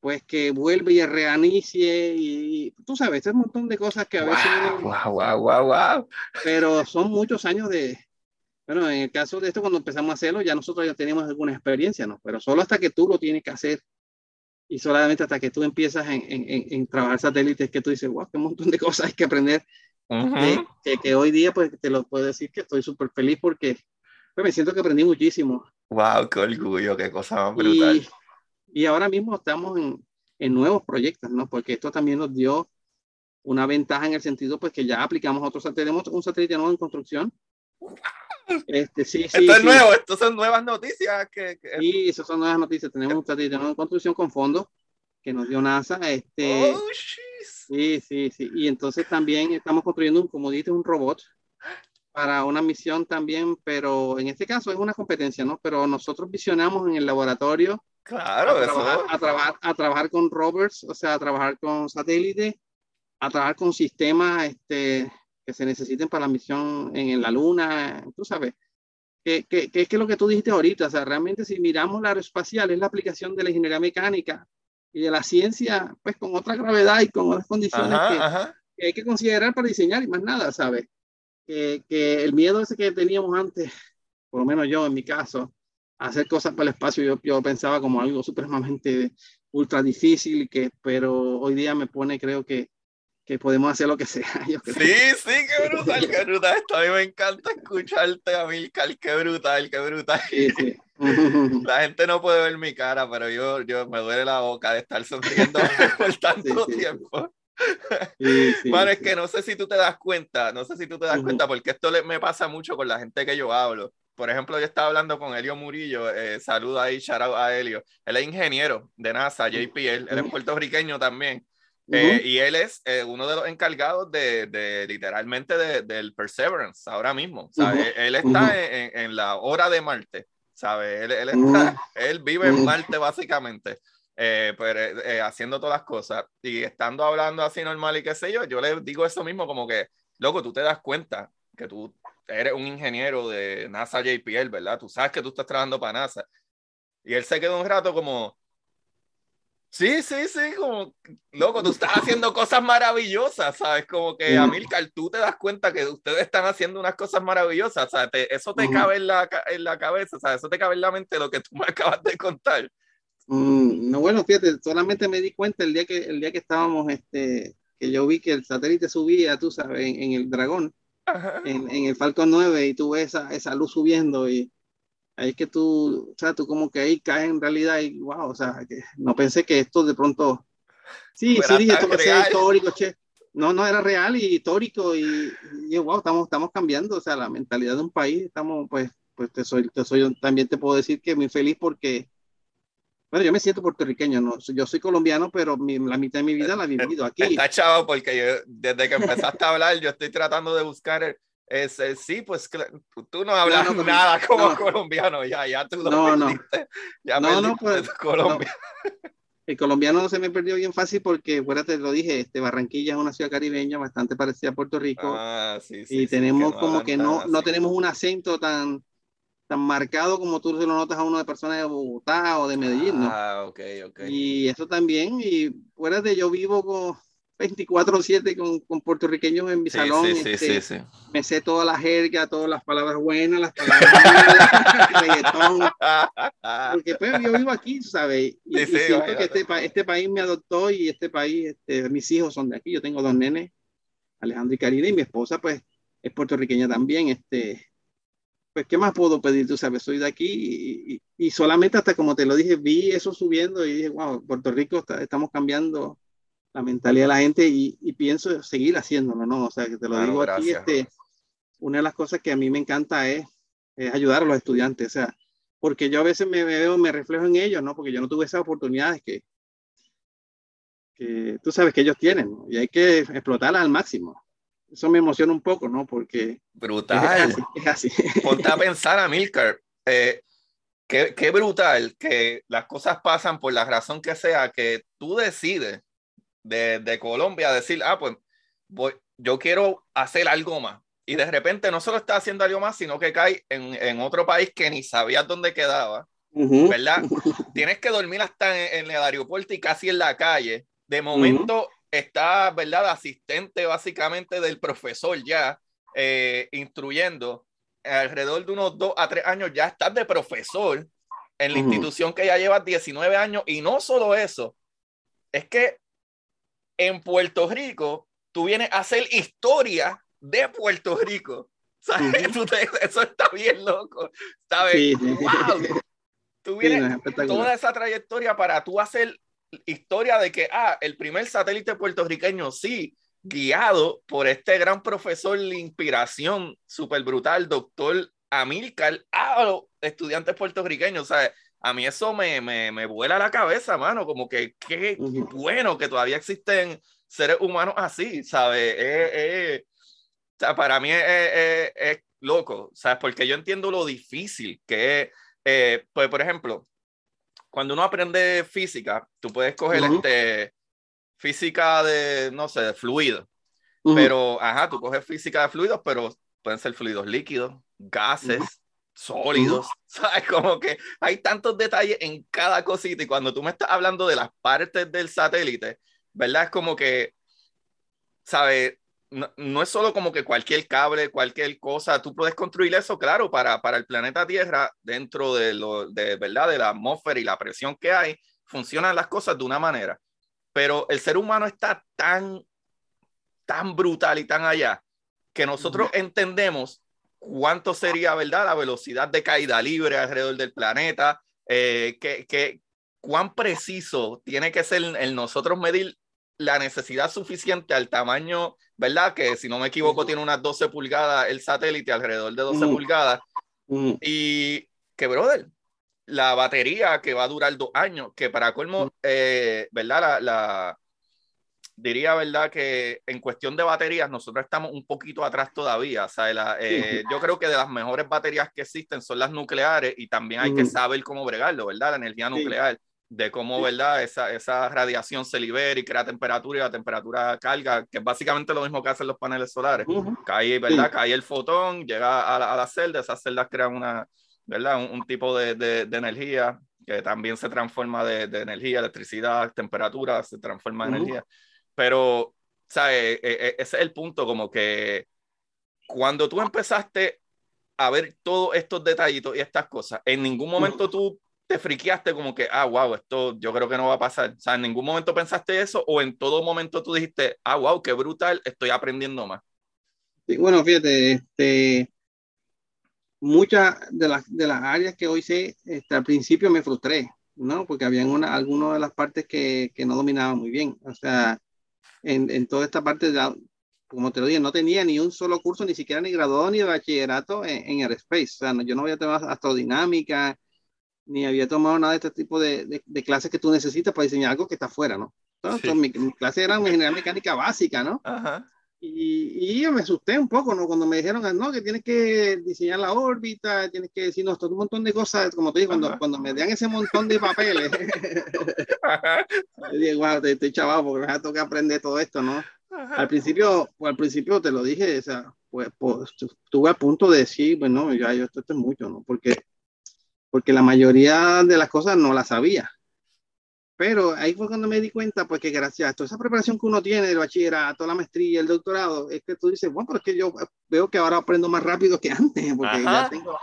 pues que vuelve y reanicie y, tú sabes, es un montón de cosas que a veces... Wow, wow, wow, wow, Pero son muchos años de... Bueno, en el caso de esto, cuando empezamos a hacerlo, ya nosotros ya teníamos alguna experiencia, ¿no? Pero solo hasta que tú lo tienes que hacer y solamente hasta que tú empiezas en, en, en trabajar satélites que tú dices, wow, qué montón de cosas hay que aprender. que, que, hoy día, pues te lo puedo decir que estoy súper feliz porque pues, me siento que aprendí muchísimo. Wow, qué orgullo, qué cosa más brutal. Y, y ahora mismo estamos en, en, nuevos proyectos, ¿no? Porque esto también nos dio una ventaja en el sentido, pues que ya aplicamos otros tenemos un satélite nuevo en construcción. Este, sí, sí, esto es nuevo, esto son nuevas noticias. Que, que... Sí, esas son nuevas noticias. Tenemos un satélite nuevo en construcción con fondos que nos dio NASA. Este, oh, sí, sí, sí. Y entonces también estamos construyendo, un, como dices, un robot para una misión también, pero en este caso es una competencia, ¿no? Pero nosotros visionamos en el laboratorio Claro, a, trabajar, a, trabajar, a trabajar con rovers, o sea, a trabajar con satélites, a trabajar con sistemas este, que se necesiten para la misión en, la Luna, tú sabes. Que, que, que, es lo que tú dijiste ahorita, o sea, realmente si miramos la aeroespacial es la aplicación de la ingeniería mecánica y de la ciencia, pues con otra gravedad y con otras condiciones que, que, hay que considerar para diseñar y más nada, ¿sabes? Que, que el miedo ese que teníamos antes, por lo menos yo en mi caso, hacer cosas para el espacio, yo, yo pensaba como algo supremamente ultra difícil, que, pero hoy día me pone, creo que, que podemos hacer lo que sea. Yo creo. Sí, sí, qué brutal, qué brutal. Esto a mí me encanta escucharte, Amilcar, qué brutal, qué brutal. Sí, sí. La gente no puede ver mi cara, pero yo, yo me duele la boca de estar sonriendo por tanto sí, tiempo. bueno, es que no sé si tú te das cuenta, no sé si tú te das cuenta, porque esto me pasa mucho con la gente que yo hablo por ejemplo, yo estaba hablando con Helio Murillo, eh, saluda ahí, shout a Helio. Él es ingeniero de NASA, JPL, él es puertorriqueño también. Eh, y él es eh, uno de los encargados de, de literalmente de, del Perseverance ahora mismo. ¿sabe? Él está en, en, la hora de Marte, ¿sabe? Él, él, está, él vive en Marte básicamente, eh, pero, haciendo todas las cosas. Y estando hablando así normal y qué sé yo, yo le digo eso mismo como que, loco, tú te das cuenta que tú eres un ingeniero de NASA JPL, ¿verdad? Tú sabes que tú estás trabajando para NASA. Y él se quedó un rato como, sí, sí, sí, como, loco, tú estás haciendo cosas maravillosas, ¿sabes? Como que, Amilcar, tú te das cuenta que ustedes están haciendo unas cosas maravillosas, ¿sabes? eso te cabe en la, en la cabeza, ¿sabes? Eso te cabe en la mente lo que tú me acabas de contar. Mm, no, bueno, fíjate, solamente me di cuenta el día que, el día que estábamos, este, que yo vi que el satélite subía, tú sabes, en el dragón en, en, el Falcon 9 y tú ves esa, esa luz subiendo y ahí es que tú, o sea, tú como que ahí caes en realidad y wow, o sea, que no pensé que esto de pronto, sí, sí dije, esto ser histórico, che. No, no era real y histórico y, y, wow, estamos, estamos cambiando, o sea, la mentalidad de un país, estamos, pues, pues te soy, te soy, también te puedo decir que muy feliz porque bueno, yo me siento puertorriqueño, no, yo soy colombiano, pero mi, la mitad de mi vida la he vivido aquí. Está chavo porque yo, desde que empezaste a habber, yo estoy tratando de buscar ese, sí, pues tú no hablas no, no, nada como colombiano, ya, ya tú lo no, no. ya no, no, pues, Colombia. El colombiano se me perdió bien fácil porque, fuera te lo dije, este, Barranquilla es una ciudad caribeña bastante parecida a Puerto Rico. Ah, sí, sí, y tenemos como que no, no tenemos un acento tan, tan marcado como tú se lo notas a uno de personas de Bogotá o de Medellín, ¿no? Ah, ok, ok. Y eso también, y fuera de yo vivo con 24-7 con, con, puertorriqueños en mi salón. Sí, este, sí, sí, me sé todas las jerga, todas las palabras buenas, las palabras malas, reggaetón. Porque pues yo vivo aquí, ¿sabes? Y, y siento que este, este, país me adoptó y este país, este, mis hijos son de aquí. Yo tengo dos nenes, Alejandro y Karina, y mi esposa, pues, es puertorriqueña también. Este, pues, ¿qué más puedo pedir? Tú sabes, soy de aquí y, y, solamente hasta como te lo dije, vi eso subiendo y dije, wow, Puerto Rico está, estamos cambiando la mentalidad de la gente y, y, pienso seguir haciéndolo, ¿no? O sea, que te lo digo aquí, este, una de las cosas que a mí me encanta es, es, ayudar a los estudiantes, o sea, porque yo a veces me veo, me reflejo en ellos, ¿no? Porque yo no tuve esas oportunidades que, que tú sabes que ellos tienen, ¿no? Y hay que explotarlas al máximo eso me emociona un poco, ¿no? Porque... Brutal. Es así. Ponte a pensar, Amilcar, eh, qué, qué, brutal que las cosas pasan por la razón que sea, que tú decides de, de Colombia decir, ah, pues voy, yo quiero hacer algo más. Y de repente no solo estás haciendo algo más, sino que cae en, en otro país que ni sabías dónde quedaba. ¿verdad? Tienes que dormir hasta en, el aeropuerto y casi en la calle. De momento está, ¿verdad? Asistente básicamente del profesor ya, eh, instruyendo. Alrededor de unos dos a tres años ya estás de profesor en la institución que ya llevas 19 años. Y no solo eso, es que en Puerto Rico tú vienes a hacer historia de Puerto Rico. ¿Sabes? eso está bien loco. ¿Sabes? Wow. Tú vienes toda esa trayectoria para tú hacer historia de que, ah, el primer satélite puertorriqueño, sí, guiado por este gran profesor de inspiración súper brutal, doctor Amilcar, a los estudiantes puertorriqueños, ¿sabes? A mí eso me, me, me vuela la cabeza, mano, como que qué bueno que todavía existen seres humanos así, ¿sabes? Eh, o sea, para mí es, es, loco, ¿sabes? Porque yo entiendo lo difícil que es, eh, pues, por ejemplo, cuando uno aprende física, tú puedes coger este, física de, no sé, de fluidos, pero, ajá, tú coges física de fluidos, pero pueden ser fluidos líquidos, gases, sólidos, ¿sabes? Como que hay tantos detalles en cada cosita y cuando tú me estás hablando de las partes del satélite, ¿verdad? Es como que, ¿sabes? No, es solo como que cualquier cable, cualquier cosa, tú puedes construir eso, claro, para, para el planeta Tierra, dentro de, lo, de, ¿verdad? de la atmósfera y la presión que hay, funcionan las cosas de una manera. Pero el ser humano está tan, tan brutal y tan allá que nosotros entendemos cuánto sería, ¿verdad? La velocidad de caída libre alrededor del planeta, eh, que, que, cuán preciso tiene que ser el nosotros medir la necesidad suficiente al tamaño, ¿verdad? Que si no me equivoco tiene unas 12 pulgadas el satélite, alrededor de 12 pulgadas. Y que, brother, la batería que va a durar dos años, que para colmo, eh, ¿verdad? La, diría, ¿verdad? Que en cuestión de baterías nosotros estamos un poquito atrás todavía. O sea, eh, yo creo que de las mejores baterías que existen son las nucleares y también hay que saber cómo bregarlo, ¿verdad? La energía nuclear de cómo, ¿verdad? Esa, esa radiación se libera y crea temperatura y la temperatura carga, que es básicamente lo mismo que hacen los paneles solares. Cae, ¿verdad? Cae el fotón, llega a la, a la celda, esas celdas crean una, ¿verdad? Un, tipo de, de, de, energía que también se transforma de, de, energía, electricidad, temperatura, se transforma en energía. Pero, ¿sabes? E, e, ese es el punto, como que cuando tú empezaste a ver todos estos detallitos y estas cosas, en ningún momento tú te friqueaste como que, ah, wow, esto yo creo que no va a pasar? O sea, ¿en ningún momento pensaste eso o en todo momento tú dijiste, ah, wow, qué brutal, estoy aprendiendo más? Sí, bueno, fíjate, este, muchas de las, de las áreas que hoy sé, este, al principio me frustré, ¿no? Porque habían una, algunas de las partes que, que no dominaba muy bien. O sea, en, en toda esta parte, de, como te lo dije, no tenía ni un solo curso, ni siquiera ni graduado ni bachillerato en, en Aerospace. O sea, no, yo no había tomado astrodinámica, ni había tomado nada de este tipo de, de, clases que tú necesitas para diseñar algo que está afuera, ¿no? Entonces, mi, clase era general mecánica básica, ¿no? Ajá. Y, y, yo me asusté un poco, ¿no? Cuando me dijeron, no, que tienes que diseñar la órbita, tienes que decirnos todo un montón de cosas, como te digo, cuando, cuando me dan ese montón de papeles, yo digo, wow, estoy chaval, porque me va a tocar aprender todo esto, ¿no? Al principio, pues, al principio te lo dije, o sea, pues, pues, estuve a punto de decir, bueno, ya yo esto, esto es mucho, ¿no? Porque porque la mayoría de las cosas no las sabía. Pero ahí fue cuando me di cuenta, pues que gracias a toda esa preparación que uno tiene, el bachillerato, la maestría, el doctorado, es que tú dices, bueno, pero es que yo veo que ahora aprendo más rápido que antes, porque ya tengo,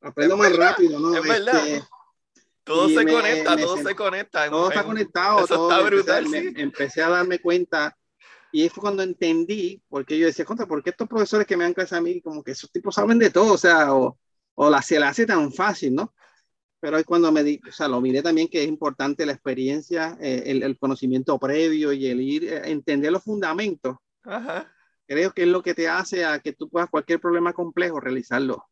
aprendo más rápido, ¿no? Es verdad. Este, todo se conecta, todo se conecta. Todo está conectado. Eso todo, está brutal, empecé, sí. empecé a darme cuenta y fue cuando entendí, porque yo decía, contra, ¿por qué estos profesores que me dan clase a mí, como que esos tipos saben de todo? O sea, o, o la, se la hace tan fácil, ¿no? Pero es cuando me di, o sea, lo miré también que es importante la experiencia, eh, el, el, conocimiento previo y el ir, eh, entender los fundamentos. Ajá. Creo que es lo que te hace a que tú puedas cualquier problema complejo realizarlo.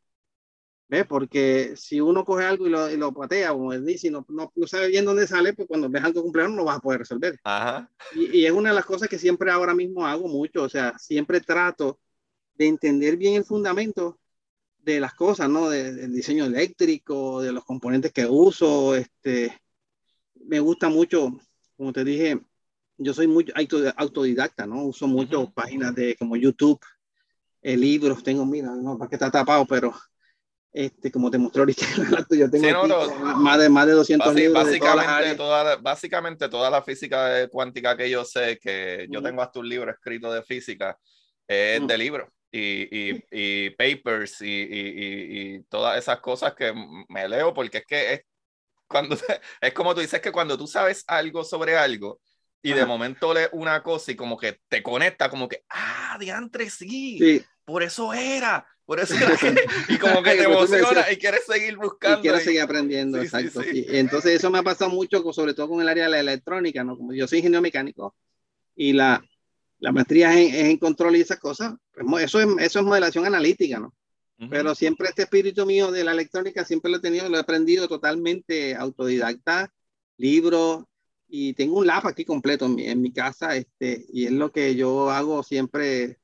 ¿Ves? Porque si uno coge algo y lo, y lo patea, como él dice, y no, no, no, sabe bien dónde sale, pues cuando ves algo complejo no lo vas a poder resolver. Ajá. Y, y, es una de las cosas que siempre ahora mismo hago mucho, o sea, siempre trato de entender bien el fundamento de las cosas, ¿no? De, del diseño eléctrico, de los componentes que uso. Este, me gusta mucho, como te dije, yo soy muy autodidacta, ¿no? Uso mucho uh -huh. páginas de como YouTube, eh, libros, tengo, mira, no, para que está tapado, pero este, como te mostró ahorita yo tengo más, de, más de 200 libros básicamente, toda, básicamente toda la física cuántica que yo sé, que yo tengo hasta un libro escrito de física, es de libros y, y, y, papers y, y, todas esas cosas que me leo, porque es que es, cuando, es como tú dices que cuando tú sabes algo sobre algo, y de momento lees una cosa y como que te conecta, como que, ah, diantre, sí, sí. por eso era, por eso era que, y como que te emociona y quieres seguir buscando. Y quieres seguir aprendiendo, exacto. Sí, Entonces eso me ha pasado mucho, sobre todo con el área de la electrónica, ¿no? Como yo soy ingeniero mecánico y la, la maestría es en, control y esas cosas, pues, eso es, eso es modelación analítica, ¿no? Pero siempre este espíritu mío de la electrónica siempre lo he tenido, lo he aprendido totalmente autodidacta, libros, y tengo un lab aquí completo en mi, en mi, casa, este, y es lo que yo hago siempre.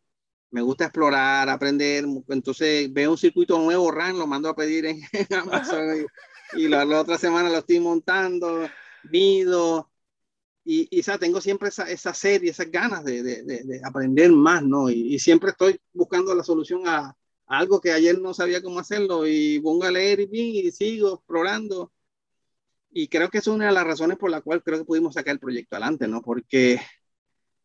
Me gusta explorar, aprender. Entonces veo un circuito nuevo, RAN, lo mando a pedir en, Amazon y, la, otra semana lo estoy montando, mido. Y, y o tengo siempre esa, esa sed y esas ganas de, de, de aprender más, ¿no? Y, y, siempre estoy buscando la solución a, a, algo que ayer no sabía cómo hacerlo y pongo a leer y, y sigo explorando y creo que es una de las razones por la cual creo que pudimos sacar el proyecto adelante, ¿no? Porque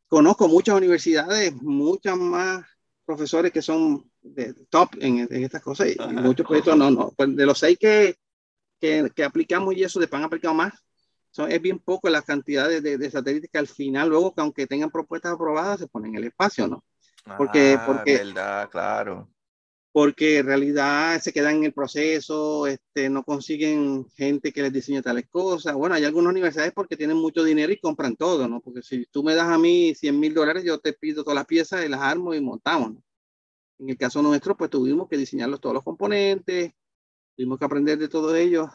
conozco muchas universidades, muchas más profesores que son de top en, en estas cosas y, muchos proyectos no, no. Pues de los seis que, que, que, aplicamos y eso, después han aplicado más, son, es bien poco la cantidad de, de, satélites que al final, luego, que aunque tengan propuestas aprobadas, se ponen en el espacio, ¿no? Porque, ah, porque, verdad, claro porque en realidad se quedan en el proceso, este, no consiguen gente que les diseñe tales cosas. Bueno, hay algunas universidades porque tienen mucho dinero y compran todo, ¿no? Porque si tú me das a mí 100 mil dólares, yo te pido todas las piezas y las armo y montamos. ¿no? En el caso nuestro, pues tuvimos que diseñarlos todos los componentes, tuvimos que aprender de todos ellos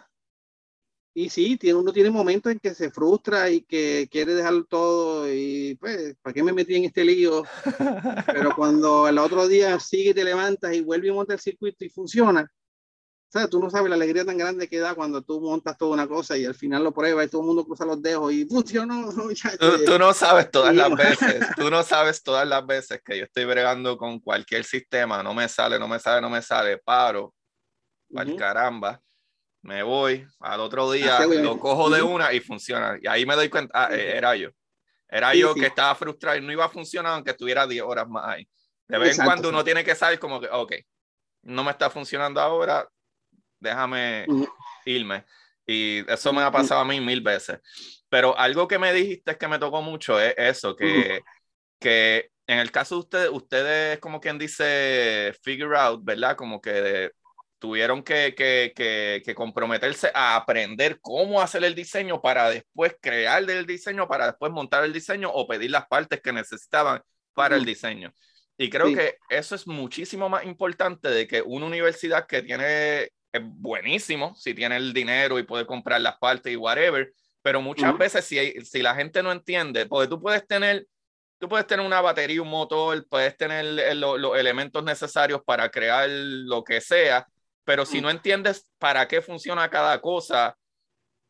y sí, tiene, uno tiene momentos en que se frustra y que quiere dejarlo todo y pues, ¿para qué me metí en este lío? Pero cuando el otro día sigue te levantas y vuelve y monta el circuito y funciona, sea, tú no sabes la alegría tan grande que da cuando tú montas toda una cosa y al final lo pruebas y todo el mundo cruza los dedos y funcionó. Tú, tú, no sabes todas las veces, tú no sabes todas las veces que yo estoy bregando con cualquier sistema, no me sale, no me sale, no me sale, paro, uh caramba me voy, al otro día ah, lo cojo de una y funciona. Y ahí me doy cuenta, ah, eh, era yo. Era yo que estaba frustrado y no iba a funcionar aunque estuviera 10 horas más ahí. De vez en cuando uno tiene que saber como que, ok, no me está funcionando ahora, déjame irme. Y eso me ha pasado a mí mil veces. Pero algo que me dijiste que me tocó mucho es eso, que, que en el caso de ustedes, ustedes como quien dice figure out, ¿verdad? Como que tuvieron que, que, que, comprometerse a aprender cómo hacer el diseño para después crear el diseño, para después montar el diseño o pedir las partes que necesitaban para el diseño. Y creo que eso es muchísimo más importante de que una universidad que tiene, es buenísimo, si tiene el dinero y puede comprar las partes y whatever, pero muchas veces si, si la gente no entiende, porque tú puedes tener tú puedes tener una batería, un motor, puedes tener los elementos necesarios para crear lo que sea, pero si no entiendes para qué funciona cada cosa,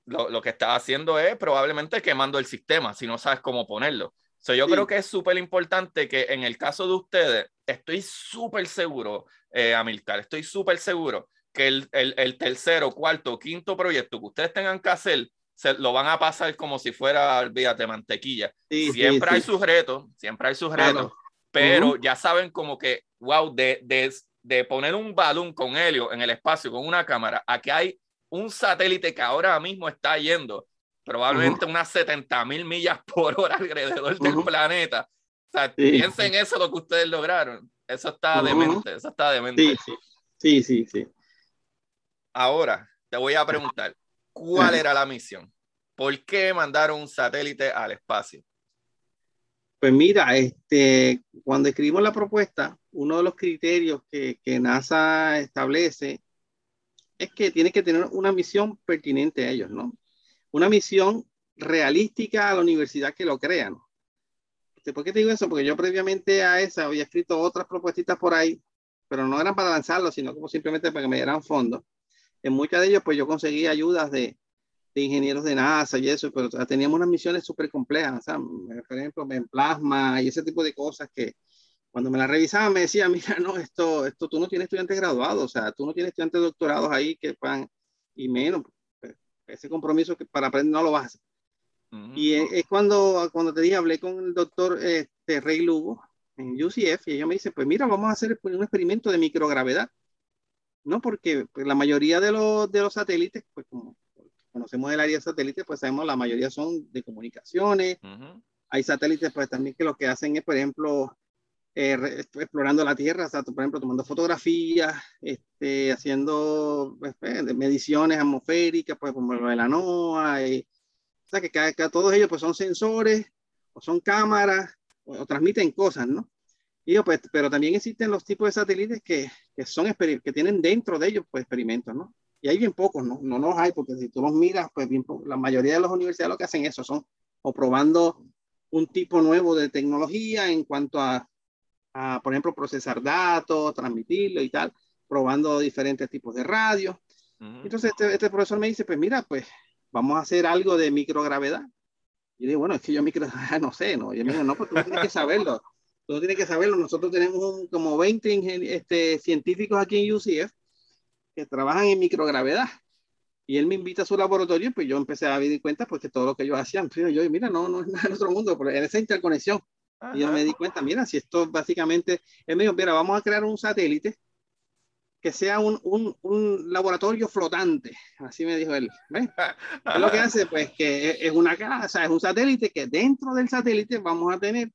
lo, lo que estás haciendo es probablemente quemando el sistema, si no sabes cómo ponerlo. So, yo creo que es súper importante que en el caso de ustedes, estoy súper seguro, eh, Amilcar, estoy súper seguro que el, el, el, tercero, cuarto, quinto proyecto que ustedes tengan que hacer, se lo van a pasar como si fuera, olvídate, mantequilla. siempre hay sus retos, siempre hay sus retos, pero ya saben como que, wow, de, de, de poner un balón con helio en el espacio con una cámara a que hay un satélite que ahora mismo está yendo probablemente unas 70 mil millas por hora alrededor del planeta. O sea, piensen eso lo que ustedes lograron. Eso está demente, eso está demente. Sí, sí, sí, sí. Ahora, te voy a preguntar, ¿cuál era la misión? ¿Por qué mandaron un satélite al espacio? Pues mira, este, cuando escribimos la propuesta, uno de los criterios que, que, NASA establece es que tiene que tener una misión pertinente a ellos, ¿no? Una misión realística a la universidad que lo crea, ¿no? Este, ¿Por qué te digo eso? Porque yo previamente a esa había escrito otras propuestas por ahí, pero no eran para lanzarlo, sino como simplemente para que me dieran fondos. En muchas de ellos, pues yo conseguí ayudas de, de ingenieros de NASA y eso, pero teníamos unas misiones súper complejas, por ejemplo, en plasma y ese tipo de cosas que, cuando me la revisaban me decía, mira, no, esto, esto tú no tienes estudiantes graduados, o sea, tú no tienes estudiantes doctorados ahí que van, y menos, pues, ese compromiso que para aprender no lo vas a hacer. Y es, cuando, cuando te dije, hablé con el doctor este, Rey Lugo en UCF y ella me dice, pues mira, vamos a hacer un experimento de microgravedad. No, porque pues, la mayoría de los, de los satélites, pues como conocemos el área de satélites, pues sabemos la mayoría son de comunicaciones. Hay satélites, pues también que lo que hacen es, por ejemplo, eh, explorando la Tierra, por ejemplo, tomando fotografías, este, haciendo pues, pues, mediciones atmosféricas, pues como lo de la NOAA. Y, o sea, que, cada, todos ellos pues son sensores o son cámaras o, transmiten cosas, ¿no? Y pues, pero también existen los tipos de satélites que, que son que tienen dentro de ellos pues experimentos, ¿no? Y hay bien pocos, ¿no? No los hay porque si tú los miras, pues bien la mayoría de las universidades lo que hacen eso son o probando un tipo nuevo de tecnología en cuanto a por ejemplo, procesar datos, transmitirlo y tal, probando diferentes tipos de radio. Entonces este, este, profesor me dice, pues mira, pues vamos a hacer algo de microgravedad. Y digo, bueno, es que yo microgravedad no sé, ¿no? Y yo me dijo, no, pues tú tienes que saberlo. Tú tienes que saberlo. Nosotros tenemos como 20 este, científicos aquí en UCF que trabajan en microgravedad. Y él me invita a su laboratorio, pues yo empecé a dar cuenta porque todo lo que ellos hacían, pues yo, mira, no, no es nada en otro mundo, pero en esa interconexión. Y yo me di cuenta, mira, si esto básicamente, él me dijo, mira, vamos a crear un satélite que sea un, un, un laboratorio flotante, así me dijo él. ¿ves? ¿Qué es lo que hace? Pues que es una casa, es un satélite que dentro del satélite vamos a tener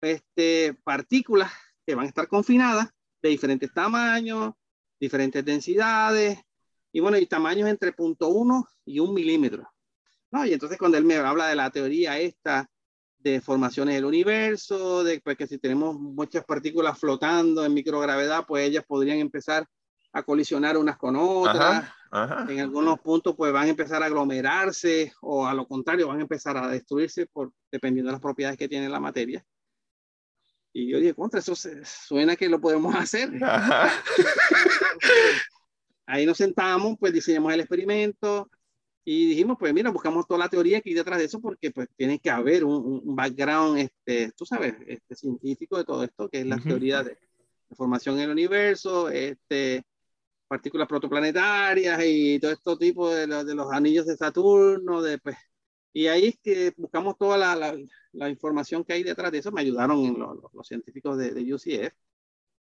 este, partículas que van a estar confinadas de diferentes tamaños, diferentes densidades, y bueno, y tamaños entre 0.1 y 1 milímetro. ¿no? Y entonces cuando él me habla de la teoría esta de formaciones del universo, de pues, que si tenemos muchas partículas flotando en microgravedad, pues ellas podrían empezar a colisionar unas con otras. En algunos puntos, pues van a empezar a aglomerarse o a lo contrario, van a empezar a destruirse por, dependiendo de las propiedades que tiene la materia. Y yo dije, contra, eso suena que lo podemos hacer. Ahí nos sentamos, pues diseñamos el experimento, y dijimos, pues mira, buscamos toda la teoría que hay detrás de eso porque pues tiene que haber un, un background, este, tú sabes, este, científico de todo esto, que es la teoría de, formación en el universo, este, partículas protoplanetarias y todo esto tipo de, de los anillos de Saturno, de, pues, y ahí buscamos toda la, la, la, información que hay detrás de eso, me ayudaron los, los científicos de, de, UCF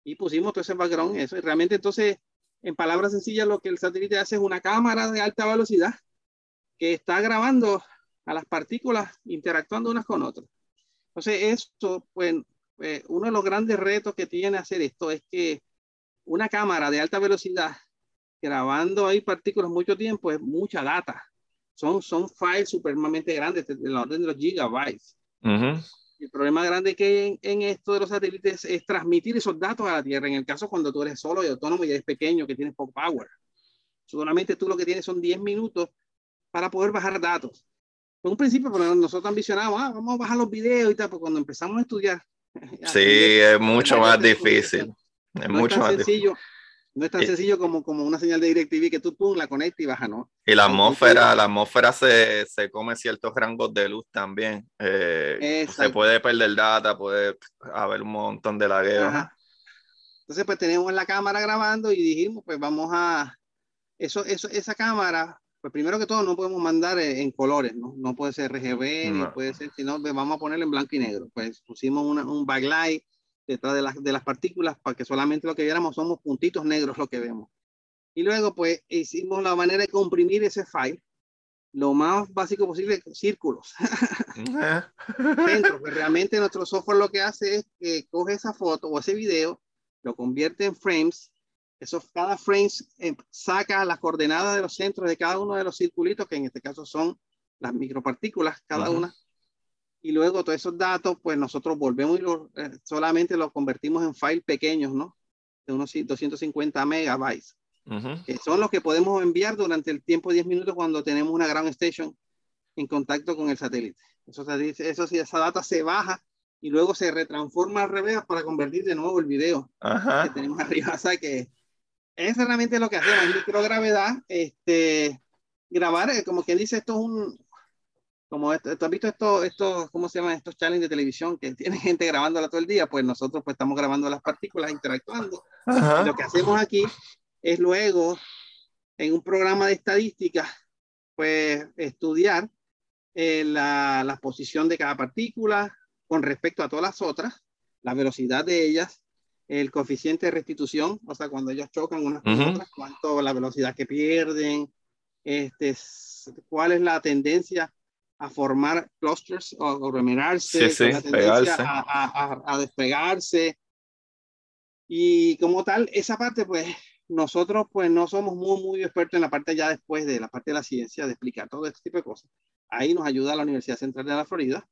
y pusimos todo ese background en eso, y realmente entonces, en palabras sencillas, lo que el satélite hace es una cámara de alta velocidad que está grabando a las partículas interactuando unas con otras. Entonces, esto, pues, eh, uno de los grandes retos que tiene hacer esto es que una cámara de alta velocidad grabando ahí partículas mucho tiempo es mucha data. Son, son files supremamente grandes, de la orden de los gigabytes. El problema grande que hay en, esto de los satélites es transmitir esos datos a la Tierra. En el caso cuando tú eres solo y autónomo y eres pequeño, que tienes poco power. Solamente tú lo que tienes son 10 minutos para poder bajar datos. En un principio, pero nosotros ambicionamos, ah, vamos a bajar los videos y tal, pero cuando empezamos a estudiar. Sí, es mucho más difícil. Es mucho más sencillo. No es tan sencillo como, como una señal de DirecTV que tú pum, la conectas y baja, ¿no? Y la atmósfera, la atmósfera se, se come ciertos rangos de luz también. Eh, se puede perder data, puede haber un montón de lagueo. Entonces, pues tenemos la cámara grabando y dijimos, pues vamos a. Eso, eso, esa cámara pues primero que todo no podemos mandar en colores, ¿no? No puede ser RGB, ni puede ser, sino pues, vamos a ponerlo en blanco y negro. Pues pusimos un backlight detrás de, las de las partículas para que solamente lo que viéramos somos puntitos negros lo que vemos. Y luego pues hicimos la manera de comprimir ese file lo más básico posible, círculos. Centro, pues realmente nuestro software lo que hace es que coge esa foto o ese video, lo convierte en frames eso, cada frame eh, saca las coordenadas de los centros de cada uno de los circulitos, que en este caso son las micropartículas, cada una. Y luego todos esos datos, pues nosotros volvemos y eh, solamente los convertimos en files pequeños, ¿no? De unos 250 megabytes, que son los que podemos enviar durante el tiempo de 10 minutos cuando tenemos una ground station en contacto con el satélite. Eso, eso sí, esa data se baja y luego se retransforma al revés para convertir de nuevo el video que tenemos arriba. O sea que es realmente lo que hacemos, microgravedad, este, grabar, eh, como quien dice, esto es un, como esto, ¿tú has visto esto, esto, ¿cómo se llaman estos challenges de televisión que tiene gente grabándola todo el día? Pues nosotros pues estamos grabando las partículas, interactuando. Lo que hacemos aquí es luego, en un programa de estadística, pues estudiar eh, la, la, posición de cada partícula con respecto a todas las otras, la velocidad de ellas, el coeficiente de restitución, o sea, cuando ellas chocan unas con otras, cuánto la velocidad que pierden, este, cuál es la tendencia a formar clusters o, o remerarse, la tendencia a, a, a, despegarse. Y como tal, esa parte, pues, nosotros pues no somos muy, muy expertos en la parte ya después de la parte de la ciencia, de explicar todo este tipo de cosas. Ahí nos ayuda la Universidad Central de la Florida,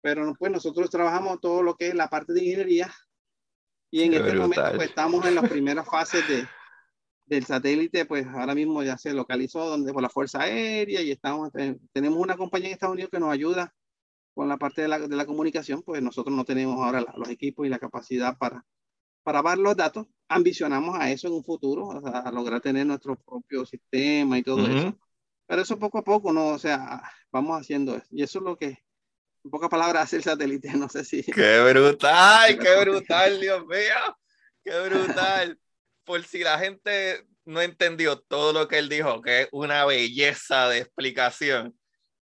pero pues nosotros trabajamos todo lo que es la parte de ingeniería y en este momento pues estamos en las primeras fases de, del satélite, pues ahora mismo ya se localizó donde por la Fuerza Aérea y estamos, tenemos una compañía en Estados Unidos que nos ayuda con la parte de la, de la comunicación, pues nosotros no tenemos ahora los equipos y la capacidad para, para dar los datos. Ambicionamos a eso en un futuro, a lograr tener nuestro propio sistema y todo eso. Pero eso poco a poco, ¿no? O sea, vamos haciendo eso. Y eso es lo que, en pocas palabras, hace el satélite. No sé si. ¡Qué brutal! ¡Qué brutal, Dios mío! ¡Qué brutal! Por si la gente no entendió todo lo que él dijo, que es una belleza de explicación.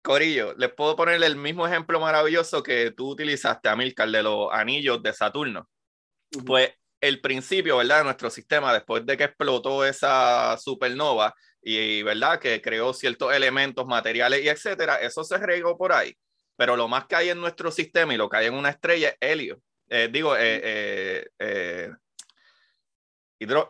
Corillo, les puedo poner el mismo ejemplo maravilloso que tú utilizaste, Amilcar, de los anillos de Saturno. Pues el principio, ¿verdad? De nuestro sistema, después de que explotó esa supernova, y verdad que creó ciertos elementos materiales y etcétera, eso se regó por ahí. Pero lo más que hay en nuestro sistema y lo que hay en una estrella es helio. Eh, digo, eh, eh, hidro,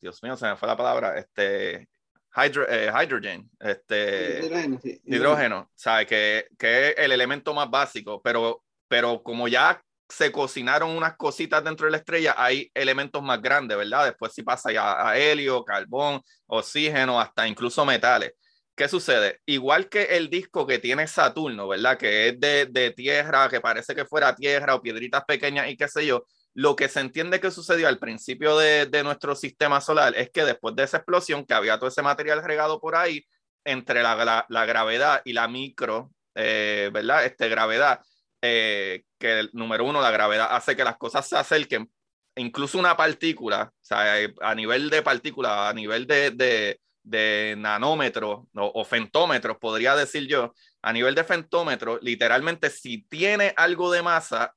Dios mío, se me fue la palabra, este, hydro, hydrogen, este, hidrógeno, sí. hidrógeno, ¿sabe? Que, que es el elemento más básico, pero, pero como ya se cocinaron unas cositas dentro de la estrella, hay elementos más grandes, ¿verdad? Después si pasa ya a helio, carbón, oxígeno, hasta incluso metales. ¿Qué sucede? Igual que el disco que tiene Saturno, ¿verdad? Que es de, de tierra, que parece que fuera tierra o piedritas pequeñas y qué sé yo, lo que se entiende que sucedió al principio de, de, nuestro sistema solar es que después de esa explosión, que había todo ese material regado por ahí, entre la, la, gravedad y la micro, eh, ¿verdad? Este, gravedad, eh, que el número uno, la gravedad hace que las cosas se acerquen. Incluso una partícula, o sea, eh, a nivel de partícula, a nivel de, de, nanómetros o, fentómetros, podría decir yo, a nivel de fentómetros, literalmente si tiene algo de masa,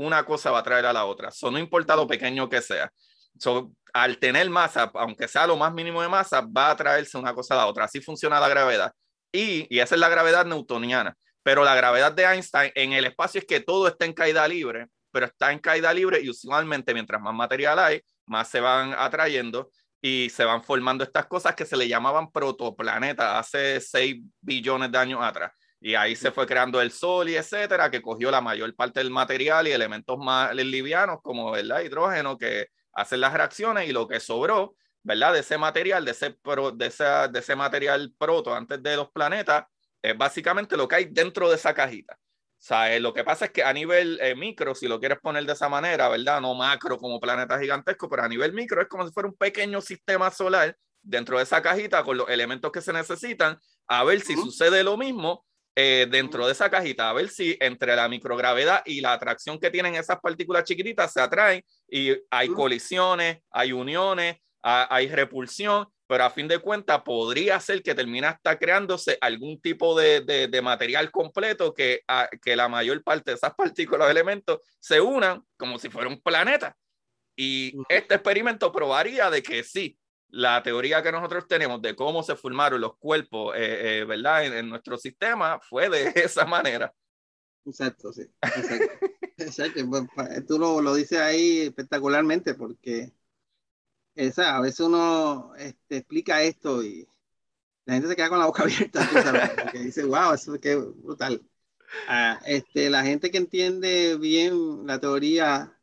una cosa va a traer a la otra. Eso no importa lo pequeño que sea. So, al tener masa, aunque sea lo más mínimo de masa, va a traerse una cosa a la otra. Así funciona la gravedad. Y, y esa es la gravedad newtoniana. Pero la gravedad de Einstein en el espacio es que todo está en caída libre, pero está en caída libre y usualmente mientras más material hay, más se van atrayendo y se van formando estas cosas que se le llamaban protoplanetas hace 6 billones de años atrás. Y ahí se fue creando el Sol y etcétera, que cogió la mayor parte del material y elementos más livianos como el hidrógeno que hacen las reacciones y lo que sobró, ¿verdad? De ese material, de ese, de ese, de ese material proto antes de los planetas, es básicamente lo que hay dentro de esa cajita. O sea, eh, lo que pasa es que a nivel eh, micro, si lo quieres poner de esa manera, ¿verdad? No macro como planeta gigantesco, pero a nivel micro es como si fuera un pequeño sistema solar dentro de esa cajita con los elementos que se necesitan, a ver si sucede lo mismo eh, dentro de esa cajita, a ver si entre la microgravedad y la atracción que tienen esas partículas chiquititas se atraen y hay colisiones, hay uniones, hay repulsión pero a fin de cuentas podría ser que termine hasta creándose algún tipo de, de, de material completo que, a, que la mayor parte de esas partículas o elementos se unan como si fuera un planeta. Y este experimento probaría de que sí, la teoría que nosotros tenemos de cómo se formaron los cuerpos, eh, eh, ¿verdad? En, en, nuestro sistema fue de esa manera. Exacto, sí. Exacto. Exacto. Pues, tú lo, lo dices ahí espectacularmente porque esa, a veces uno este, explica esto y la gente se queda con la boca abierta, porque dice, wow, eso es brutal. Ah, este, la gente que entiende bien la teoría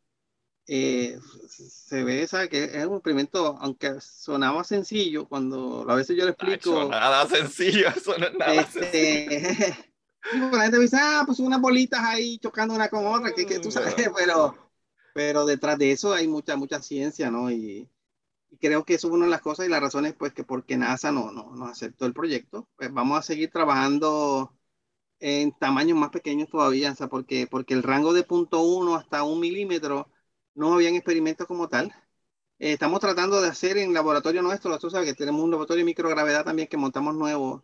eh, se ve esa que es un experimento, aunque sonaba sencillo, cuando a veces yo le explico. Nacho, nada sencillo, eso no es nada este, sencillo. la gente me dice, ah, pues unas bolitas ahí chocando una con otra, que, que tú sabes, pero, pero detrás de eso hay mucha, mucha ciencia, ¿no? Y, y creo que eso es una de las cosas y las razones, pues, que porque NASA no, no, no aceptó el proyecto, pues vamos a seguir trabajando en tamaños más pequeños todavía, o sea, porque, porque el rango de punto uno hasta un milímetro no habían experimentos como tal. Eh, estamos tratando de hacer en laboratorio nuestro, tú sabes que tenemos un laboratorio de microgravedad también que montamos nuevo.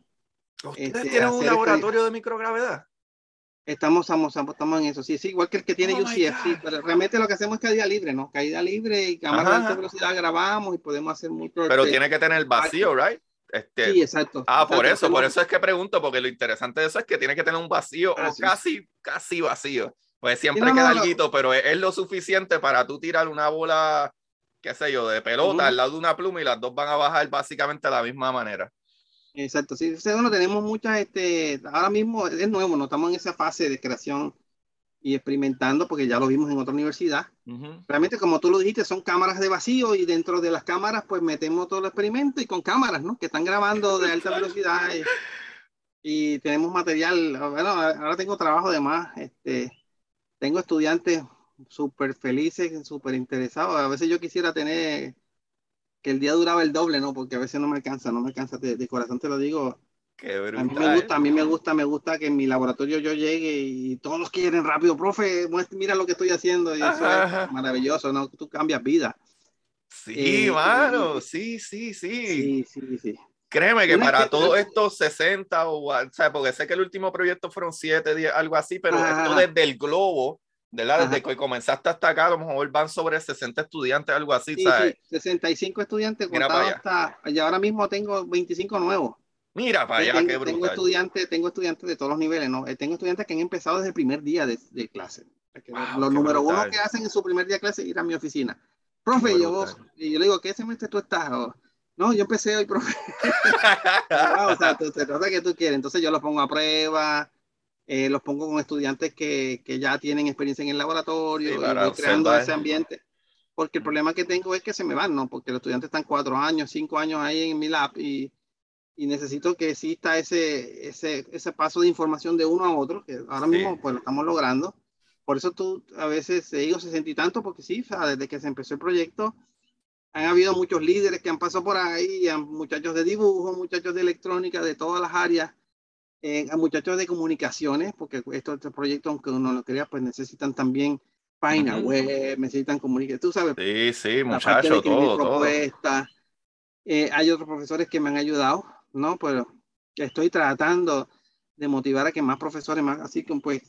¿Ustedes este, tienen un laboratorio de microgravedad? Estamos, estamos, estamos en eso, sí, sí, igual que el que tiene oh UCF, sí, pero realmente lo que hacemos es caída libre, ¿no? Caída libre y cámara de alta velocidad grabamos y podemos hacer mucho. Pero tiene que tener vacío, ¿right? Este, sí, exacto. Ah, por eso, por eso es que pregunto, porque lo interesante de eso es que tiene que tener un vacío o casi, casi vacío. Pues siempre queda algo, pero es, lo suficiente para tú tirar una bola, qué sé yo, de pelota al lado de una pluma y las dos van a bajar básicamente de la misma manera. Exacto, sí, bueno, tenemos muchas, este, ahora mismo es nuevo, no estamos en esa fase de creación y experimentando, porque ya lo vimos en otra universidad. Realmente, como tú lo dijiste, son cámaras de vacío y dentro de las cámaras, pues metemos todo el experimento y con cámaras, ¿no? Que están grabando de alta velocidad y, tenemos material. Bueno, ahora tengo trabajo de más. Este, tengo estudiantes súper felices, súper interesados. A veces yo quisiera tener que el día duraba el doble, ¿no? Porque a veces no me alcanza, no me alcanza. de corazón te lo digo a mí me gusta, a mí me gusta, me gusta que en mi laboratorio yo llegue y todos quieren rápido, profe, mira lo que estoy haciendo y eso es maravilloso, ¿no? Tú cambias vida. Sí, mano, sí, sí, sí. Sí, sí, sí. Créeme que para todos estos 60 o, o sea, porque sé que el último proyecto fueron 7, 10, algo así, pero esto desde el globo, ¿verdad? Desde que comenzaste hasta acá, a lo mejor van sobre 60 estudiantes, algo así, sí, ¿sabes? Sí, 65 estudiantes, hasta, y ahora mismo tengo 25 nuevos. Mira, para allá, tengo, qué brutal. Tengo estudiantes, tengo estudiantes de todos los niveles, ¿no? Eh, tengo estudiantes que han empezado desde el primer día de, de clase. los número uno que hacen en su primer día de clase ir a mi oficina. Profe, yo, yo le digo, ¿qué semestre tú estás? No, yo empecé hoy, profe. Ah, o sea, se trata que tú quieres. Entonces yo los pongo a prueba, eh, los pongo con estudiantes que, que, ya tienen experiencia en el laboratorio, y creando ese ambiente. Porque el problema que tengo es que se me van, ¿no? Porque los estudiantes están cuatro años, cinco años ahí en mi lab y y necesito que exista ese, ese, ese paso de información de uno a otro, que ahora mismo pues lo estamos logrando. Por eso tú a veces digo sesenta y tanto, porque sí, desde que se empezó el proyecto, han habido muchos líderes que han pasado por ahí, muchachos de dibujo, muchachos de electrónica, de todas las áreas, eh, a muchachos de comunicaciones, porque estos este proyectos, aunque uno lo crea, pues necesitan también página web, necesitan comunicación, tú sabes. Sí, sí, muchachos, todo, todo. Eh, hay otros profesores que me han ayudado, ¿no? Pero estoy tratando de motivar a que más profesores, más así que pues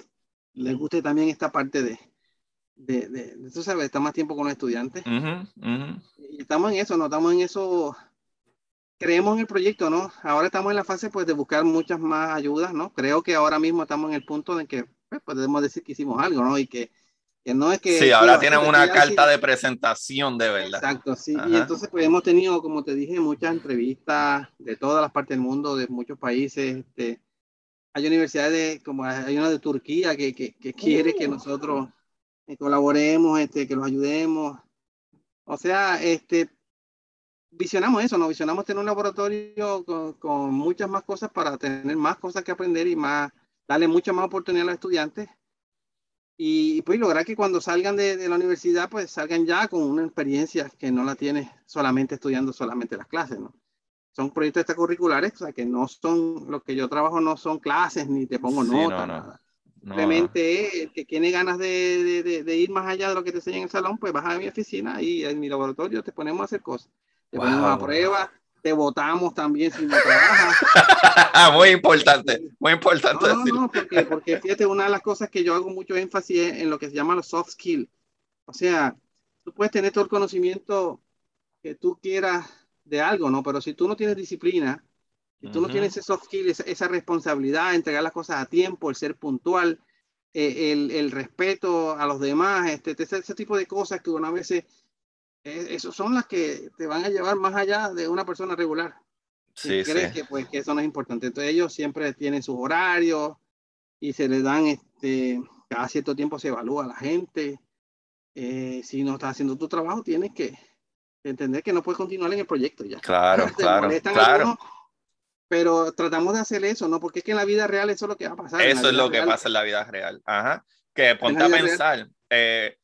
les guste también esta parte de, de, de, tú sabes, estar más tiempo con los estudiantes. Y estamos en eso, ¿no? Estamos en eso, creemos en el proyecto, ¿no? Ahora estamos en la fase pues de buscar muchas más ayudas, ¿no? Creo que ahora mismo estamos en el punto en que pues, podemos decir que hicimos algo, ¿no? Y que no es que... Sí, ahora tienen una carta de presentación de verdad. Exacto, sí. Y entonces pues hemos tenido, como te dije, muchas entrevistas de todas las partes del mundo, de muchos países. Este, hay universidades, como hay una de Turquía que, que, que quiere que uh. nosotros colaboremos, este, que los ayudemos. O sea, este, visionamos eso, ¿no? Visionamos tener un laboratorio con, con muchas más cosas para tener más cosas que aprender y más, darle mucha más oportunidad a los estudiantes y pues lograr que cuando salgan de, de, la universidad, pues salgan ya con una experiencia que no la tienes solamente estudiando solamente las clases, ¿no? Son proyectos extracurriculares, o sea, que no son, lo que yo trabajo no son clases, ni te pongo notas, nada. Simplemente el que tiene ganas de, de, de, ir más allá de lo que te enseñan en el salón, pues vas a mi oficina y en mi laboratorio te ponemos a hacer cosas. Te ponemos a prueba, te votamos también si no trabajas. muy importante, muy importante. No, no, porque, porque fíjate, una de las cosas que yo hago mucho énfasis es en lo que se llama los soft skills. O sea, tú puedes tener todo el conocimiento que tú quieras de algo, ¿no? Pero si tú no tienes disciplina, si tú no tienes ese soft skill, esa, responsabilidad de entregar las cosas a tiempo, el ser puntual, eh, el, el, respeto a los demás, este, ese, ese, tipo de cosas que una vez eh, esos son las que te van a llevar más allá de una persona regular. Si sí, crees que pues que eso no es importante. Entonces ellos siempre tienen sus horarios y se les dan este cada cierto tiempo se evalúa a la gente. Eh, si no estás haciendo tu trabajo, tienes que entender que no puedes continuar en el proyecto ya. Claro, claro, claro. Pero tratamos de hacer eso, ¿no? Porque es que en la vida real eso es lo que va a pasar. Eso es lo que pasa en la vida real. Ajá. Que ponte a pensar, eh,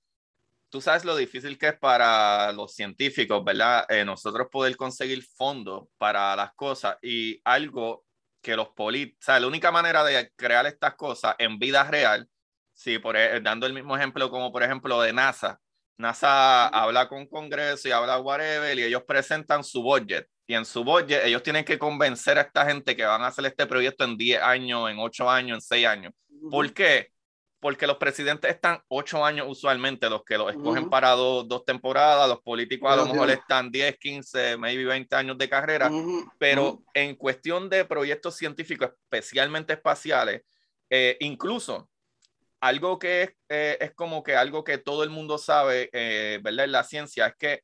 tú sabes lo difícil que es para los científicos, ¿verdad? Eh, nosotros poder conseguir fondos para las cosas y algo que los políticos, o sea, la única manera de crear estas cosas en vida real, sí, por, e, dando el mismo ejemplo como por ejemplo de NASA, NASA habla con Congreso y habla whatever y ellos presentan su budget y en su budget ellos tienen que convencer a esta gente que van a hacer este proyecto en 10 años, en 8 años, en 6 años. ¿Por qué? Porque los presidentes están 8 años usualmente, los que los escogen para dos, temporadas, los políticos a lo mejor están 10, 15, maybe 20 años de carrera, pero en cuestión de proyectos científicos, especialmente espaciales, eh, incluso algo que es, eh, es, como que algo que todo el mundo sabe, eh, ¿verdad? En la ciencia, es que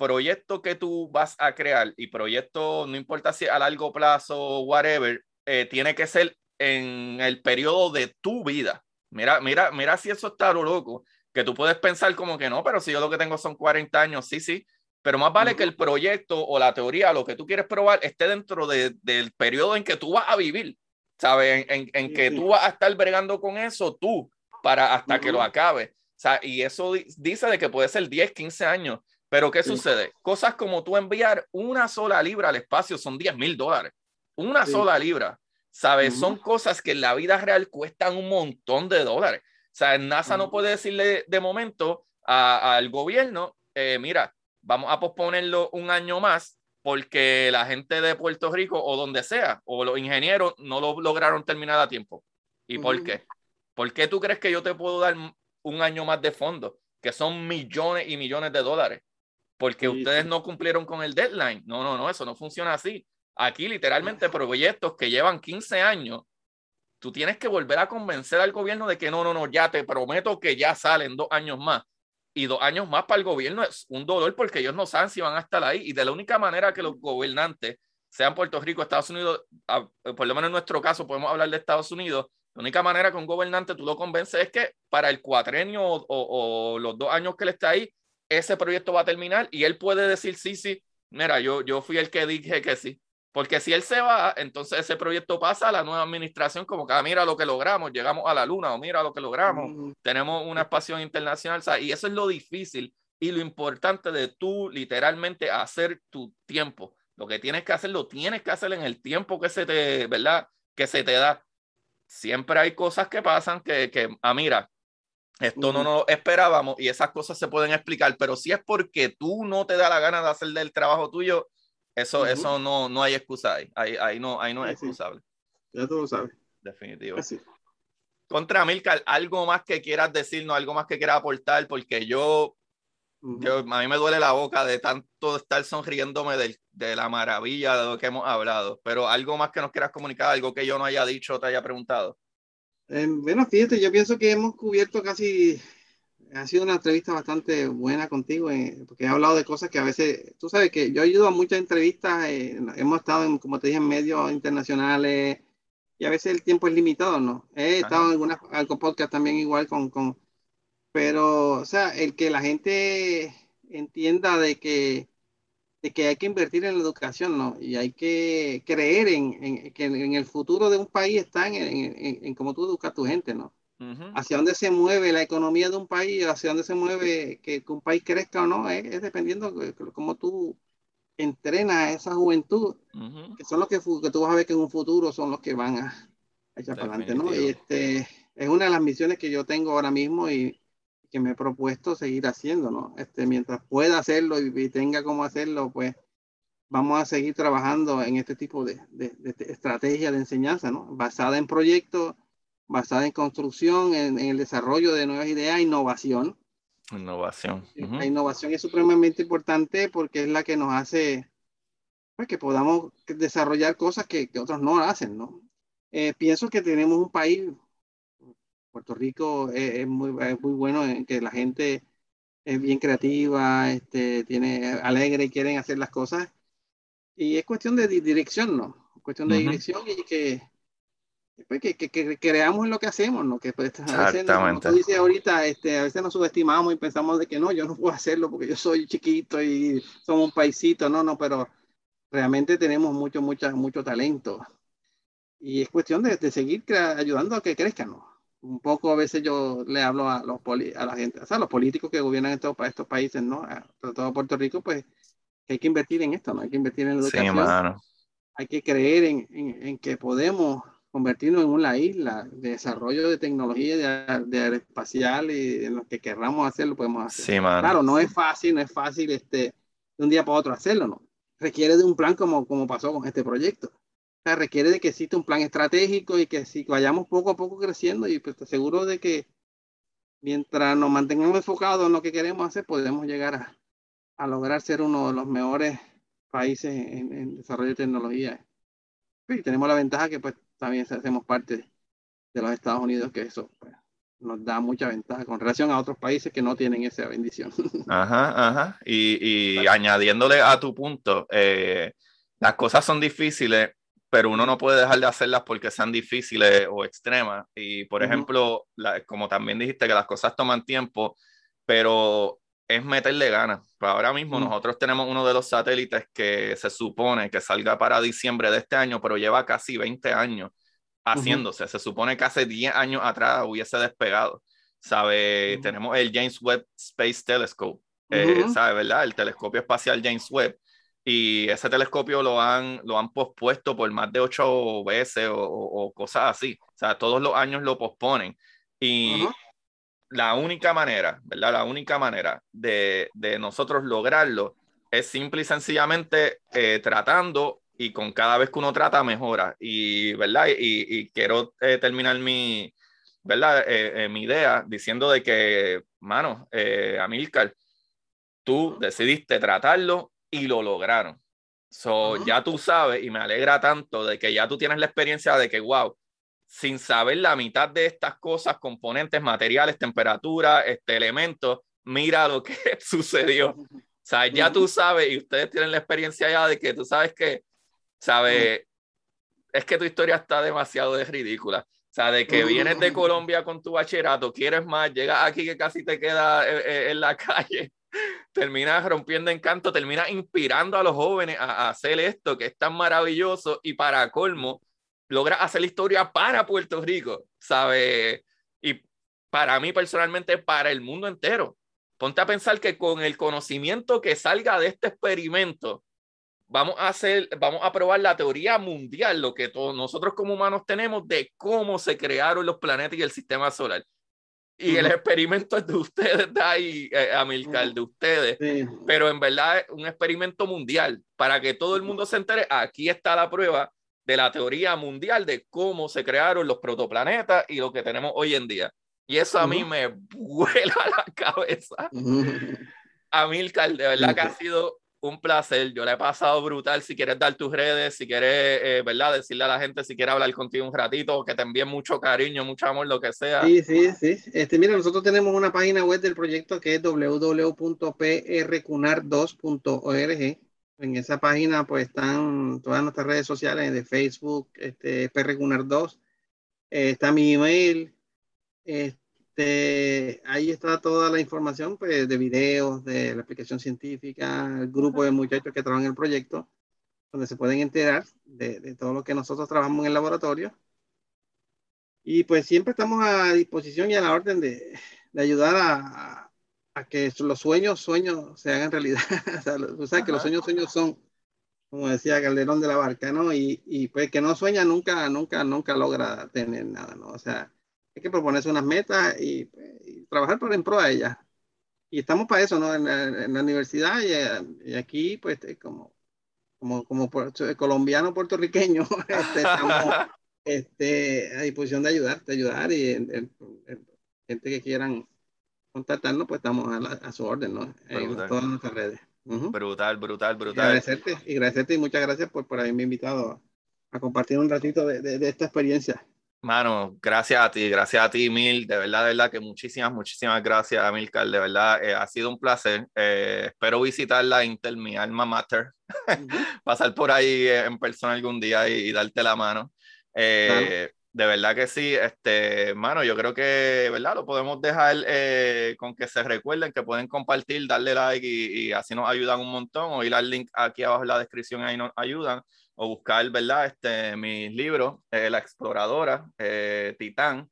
proyecto que tú vas a crear y proyecto, no importa si a largo plazo, whatever, eh, tiene que ser en el periodo de tu vida. Mira, mira, mira si eso está loco, que tú puedes pensar como que no, pero si yo lo que tengo son 40 años, sí, sí, pero más vale que el proyecto o la teoría, lo que tú quieres probar, esté dentro de, del periodo en que tú vas a vivir, ¿sabes? En, en, que tú vas a estar bregando con eso tú para hasta que lo acabe. O sea, y eso dice de que puede ser 10, 15 años. Pero ¿qué sucede? Cosas como tú enviar una sola libra al espacio son 10 mil dólares. Una sola libra, ¿sabes? Son cosas que en la vida real cuestan un montón de dólares. O sea, NASA no puede decirle de momento al gobierno, eh, mira, vamos a posponerlo un año más porque la gente de Puerto Rico o donde sea, o los ingenieros no lo lograron terminar a tiempo. ¿Y por qué? ¿Por qué tú crees que yo te puedo dar un año más de fondo, que son millones y millones de dólares? Porque ustedes no cumplieron con el deadline. No, no, no, eso no funciona así. Aquí literalmente proyectos que llevan 15 años, tú tienes que volver a convencer al gobierno de que no, no, no, ya te prometo que ya salen dos años más. Y dos años más para el gobierno es un dolor porque ellos no saben si van a estar ahí. Y de la única manera que los gobernantes, sean Puerto Rico, Estados Unidos, por lo menos en nuestro caso podemos hablar de Estados Unidos, la única manera que un gobernante tú lo convences es que para el cuatrenio o, o los dos años que él está ahí, ese proyecto va a terminar y él puede decir, sí, sí, mira, yo, yo fui el que dije que sí. Porque si él se va, entonces ese proyecto pasa a la nueva administración como que, ah, mira lo que logramos, llegamos a la luna o mira lo que logramos, tenemos una expansión internacional. Y eso es lo difícil y lo importante de tú literalmente hacer tu tiempo. Lo que tienes que hacer, lo tienes que hacer en el tiempo que se te, ¿verdad? Que se te da. Siempre hay cosas que pasan que, que ah, mira, esto no nos esperábamos y esas cosas se pueden explicar, pero si es porque tú no te da la gana de hacer del trabajo tuyo, eso, eso no, no hay excusa ahí. Ahí, no, ahí no es excusable. Ya tú lo sabes. Definitivo. Contra Milcar, algo más que quieras decirnos, algo más que quieras aportar, porque yo, yo, a mí me duele la boca de tanto estar sonriéndome de, de la maravilla de lo que hemos hablado, pero algo más que nos quieras comunicar, algo que yo no haya dicho o te haya preguntado. Eh, bueno, fíjate, yo pienso que hemos cubierto casi, ha sido una entrevista bastante buena contigo, eh, porque he hablado de cosas que a veces, tú sabes que yo ayudo a muchas entrevistas, eh, hemos estado, en, como te dije, en medios internacionales y a veces el tiempo es limitado, ¿no? He estado en algunas podcast también igual con, con, pero, o sea, el que la gente entienda de que de que hay que invertir en la educación, ¿no? Y hay que creer en, en que en, el futuro de un país está en, en cómo tú educas a tu gente, ¿no? Hacia dónde se mueve la economía de un país, hacia dónde se mueve que, un país crezca o no, es, dependiendo de cómo tú entrenas a esa juventud, que son los que, que, tú vas a ver que en un futuro son los que van a, echar para adelante, ¿no? Y este, es una de las misiones que yo tengo ahora mismo y, que me he propuesto seguir haciendo, ¿no? Este, mientras pueda hacerlo y, tenga cómo hacerlo, pues vamos a seguir trabajando en este tipo de, de, estrategia de enseñanza, ¿no? Basada en proyectos, basada en construcción, en, el desarrollo de nuevas ideas, innovación. Innovación. La innovación es supremamente importante porque es la que nos hace pues, que podamos desarrollar cosas que, que otros no hacen, ¿no? Eh, pienso que tenemos un país Puerto Rico es, muy, muy bueno en que la gente es bien creativa, este, tiene alegre y quieren hacer las cosas. Y es cuestión de dirección, ¿no? Es cuestión de dirección y que, pues, que, que, creamos en lo que hacemos, ¿no? Que pues, a veces, como tú dices ahorita, este, a veces nos subestimamos y pensamos de que no, yo no puedo hacerlo porque yo soy chiquito y somos un paisito, no, no, pero realmente tenemos mucho, mucho, mucho talento. Y es cuestión de, de seguir ayudando a que crezcan, ¿no? Un poco a veces yo le hablo a los a la gente, o sea, los políticos que gobiernan estos, estos países, ¿no? Sobre todo Puerto Rico, pues hay que invertir en esto, ¿no? Hay que invertir en la educación. hay que creer en, en, que podemos convertirnos en una isla de desarrollo de tecnología de, de aeroespacial y en lo que querramos hacerlo podemos hacer. claro, no es fácil, no es fácil este, de un día para otro hacerlo, ¿no? Requiere de un plan como, como pasó con este proyecto. Sea, requiere de que exista un plan estratégico y que si vayamos poco a poco creciendo y pues seguro de que mientras nos mantengamos enfocados en lo que queremos hacer, podemos llegar a, a lograr ser uno de los mejores países en, desarrollo de tecnología. Y tenemos la ventaja que pues también hacemos parte de los Estados Unidos, que eso pues, nos da mucha ventaja con relación a otros países que no tienen esa bendición. Ajá, ajá. Y, y añadiéndole a tu punto, eh, las cosas son difíciles, pero uno no puede dejar de hacerlas porque sean difíciles o extremas. Y por ejemplo, como también dijiste que las cosas toman tiempo, pero es meterle ganas. Pues ahora mismo nosotros tenemos uno de los satélites que se supone que salga para diciembre de este año, pero lleva casi 20 años haciéndose. Se supone que hace 10 años atrás hubiese despegado. ¿Sabe? Tenemos el James Webb Space Telescope, eh, ¿sabe? ¿Verdad? El telescopio espacial James Webb. Y ese telescopio lo han, lo han pospuesto por más de ocho veces o, cosas así. O sea, todos los años lo posponen. Y la única manera, ¿verdad? La única manera de, de nosotros lograrlo es simple y sencillamente eh, tratando y con cada vez que uno trata mejora. Y, ¿verdad? Y, y quiero eh, terminar mi, ¿verdad? Eh, mi idea diciendo de que, mano, Amilcar, tú decidiste tratarlo y lo lograron. So, ya tú sabes, y me alegra tanto de que ya tú tienes la experiencia de que, wow, sin saber la mitad de estas cosas, componentes, materiales, temperatura, este, elementos, mira lo que sucedió. O sea, ya tú sabes, y ustedes tienen la experiencia ya de que tú sabes que, ¿sabes? Es que tu historia está demasiado de ridícula. O sea, de que vienes de Colombia con tu bachillerato, quieres más, llegas aquí que casi te queda eh, eh, en la calle, terminas rompiendo encanto, terminas inspirando a los jóvenes a, hacer esto que es tan maravilloso y para colmo, logra hacer historia para Puerto Rico, ¿sabe? Y para mí personalmente, para el mundo entero. Ponte a pensar que con el conocimiento que salga de este experimento, vamos a hacer, vamos a probar la teoría mundial, lo que todos nosotros como humanos tenemos de cómo se crearon los planetas y el sistema solar. Y el experimento es de ustedes, de ahí, eh, Amilcar, de ustedes. Pero en verdad es un experimento mundial. Para que todo el mundo se entere, aquí está la prueba de la teoría mundial de cómo se crearon los protoplanetas y lo que tenemos hoy en día. Y eso a mí me vuela la cabeza. a Milcar, de verdad que ha sido un placer. Yo le he pasado brutal. Si quieres dar tus redes, si quieres, eh, ¿verdad? Decirle a la gente si quiere hablar contigo un ratito, que te envíen mucho cariño, mucho amor, lo que sea. Sí, sí, sí. Este, mira, nosotros tenemos una página web del proyecto que es www.prcunar2.org. En esa página pues están todas nuestras redes sociales de Facebook, este, PRGunar2, eh, está mi email, este, ahí está toda la información pues, de videos, de la aplicación científica, el grupo de muchachos que trabajan en el proyecto, donde se pueden enterar de, de todo lo que nosotros trabajamos en el laboratorio. Y pues siempre estamos a disposición y a la orden de, de ayudar a, a que los sueños, sueños se hagan realidad. o sea, que los sueños, sueños son, como decía Calderón de la Barca, ¿no? Y, y pues que no sueña nunca, nunca, nunca logra tener nada, ¿no? O sea, hay que proponerse unas metas y, trabajar por en pro de ellas. Y estamos para eso, ¿no? En la, universidad y, aquí, pues, como, como, como colombiano puertorriqueño, este, estamos este, a disposición de ayudar, de ayudar y gente que quieran contactarnos, pues estamos a, su orden, ¿no? En todas nuestras redes. Brutal, brutal, brutal. Y agradecerte, y agradecerte y muchas gracias por, por haberme invitado a, compartir un ratito de, de, esta experiencia. Mano, gracias a ti, gracias a ti, Mil. De verdad, de verdad que muchísimas, muchísimas gracias, a Milcar. De verdad, eh, ha sido un placer. Eh, espero visitar la Intel, mi alma mater. Pasar por ahí en persona algún día y, darte la mano. Eh, de verdad que sí, este, mano, yo creo que, ¿verdad? Lo podemos dejar eh, con que se recuerden que pueden compartir, darle like y, así nos ayudan un montón, o ir al link aquí abajo en la descripción, ahí nos ayudan, o buscar, ¿verdad? Este, mis libros, eh, La Exploradora, eh, Titán,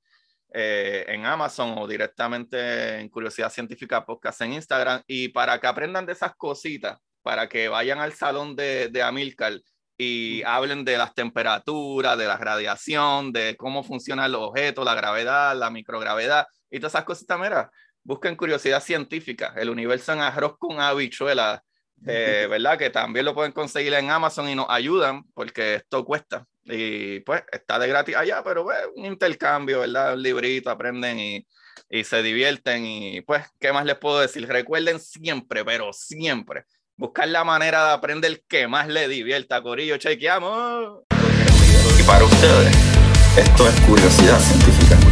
en Amazon o directamente en Curiosidad Científica Podcast en Instagram, y para que aprendan de esas cositas, para que vayan al salón de, de Amilcar y hablen de las temperaturas, de la radiación, de cómo funcionan los objetos, la gravedad, la microgravedad y todas esas cositas. Mira, busquen curiosidad científica, el universo en arroz con habichuelas, eh, ¿verdad? Que también lo pueden conseguir en Amazon y nos ayudan porque esto cuesta. Y pues está de gratis allá, pero pues, un intercambio, ¿verdad? Un librito, aprenden y, y se divierten. Y pues, ¿qué más les puedo decir? Recuerden siempre, pero siempre, buscar la manera de aprender que más les divierta. Corillo, chequeamos. Y para ustedes, esto es curiosidad científica.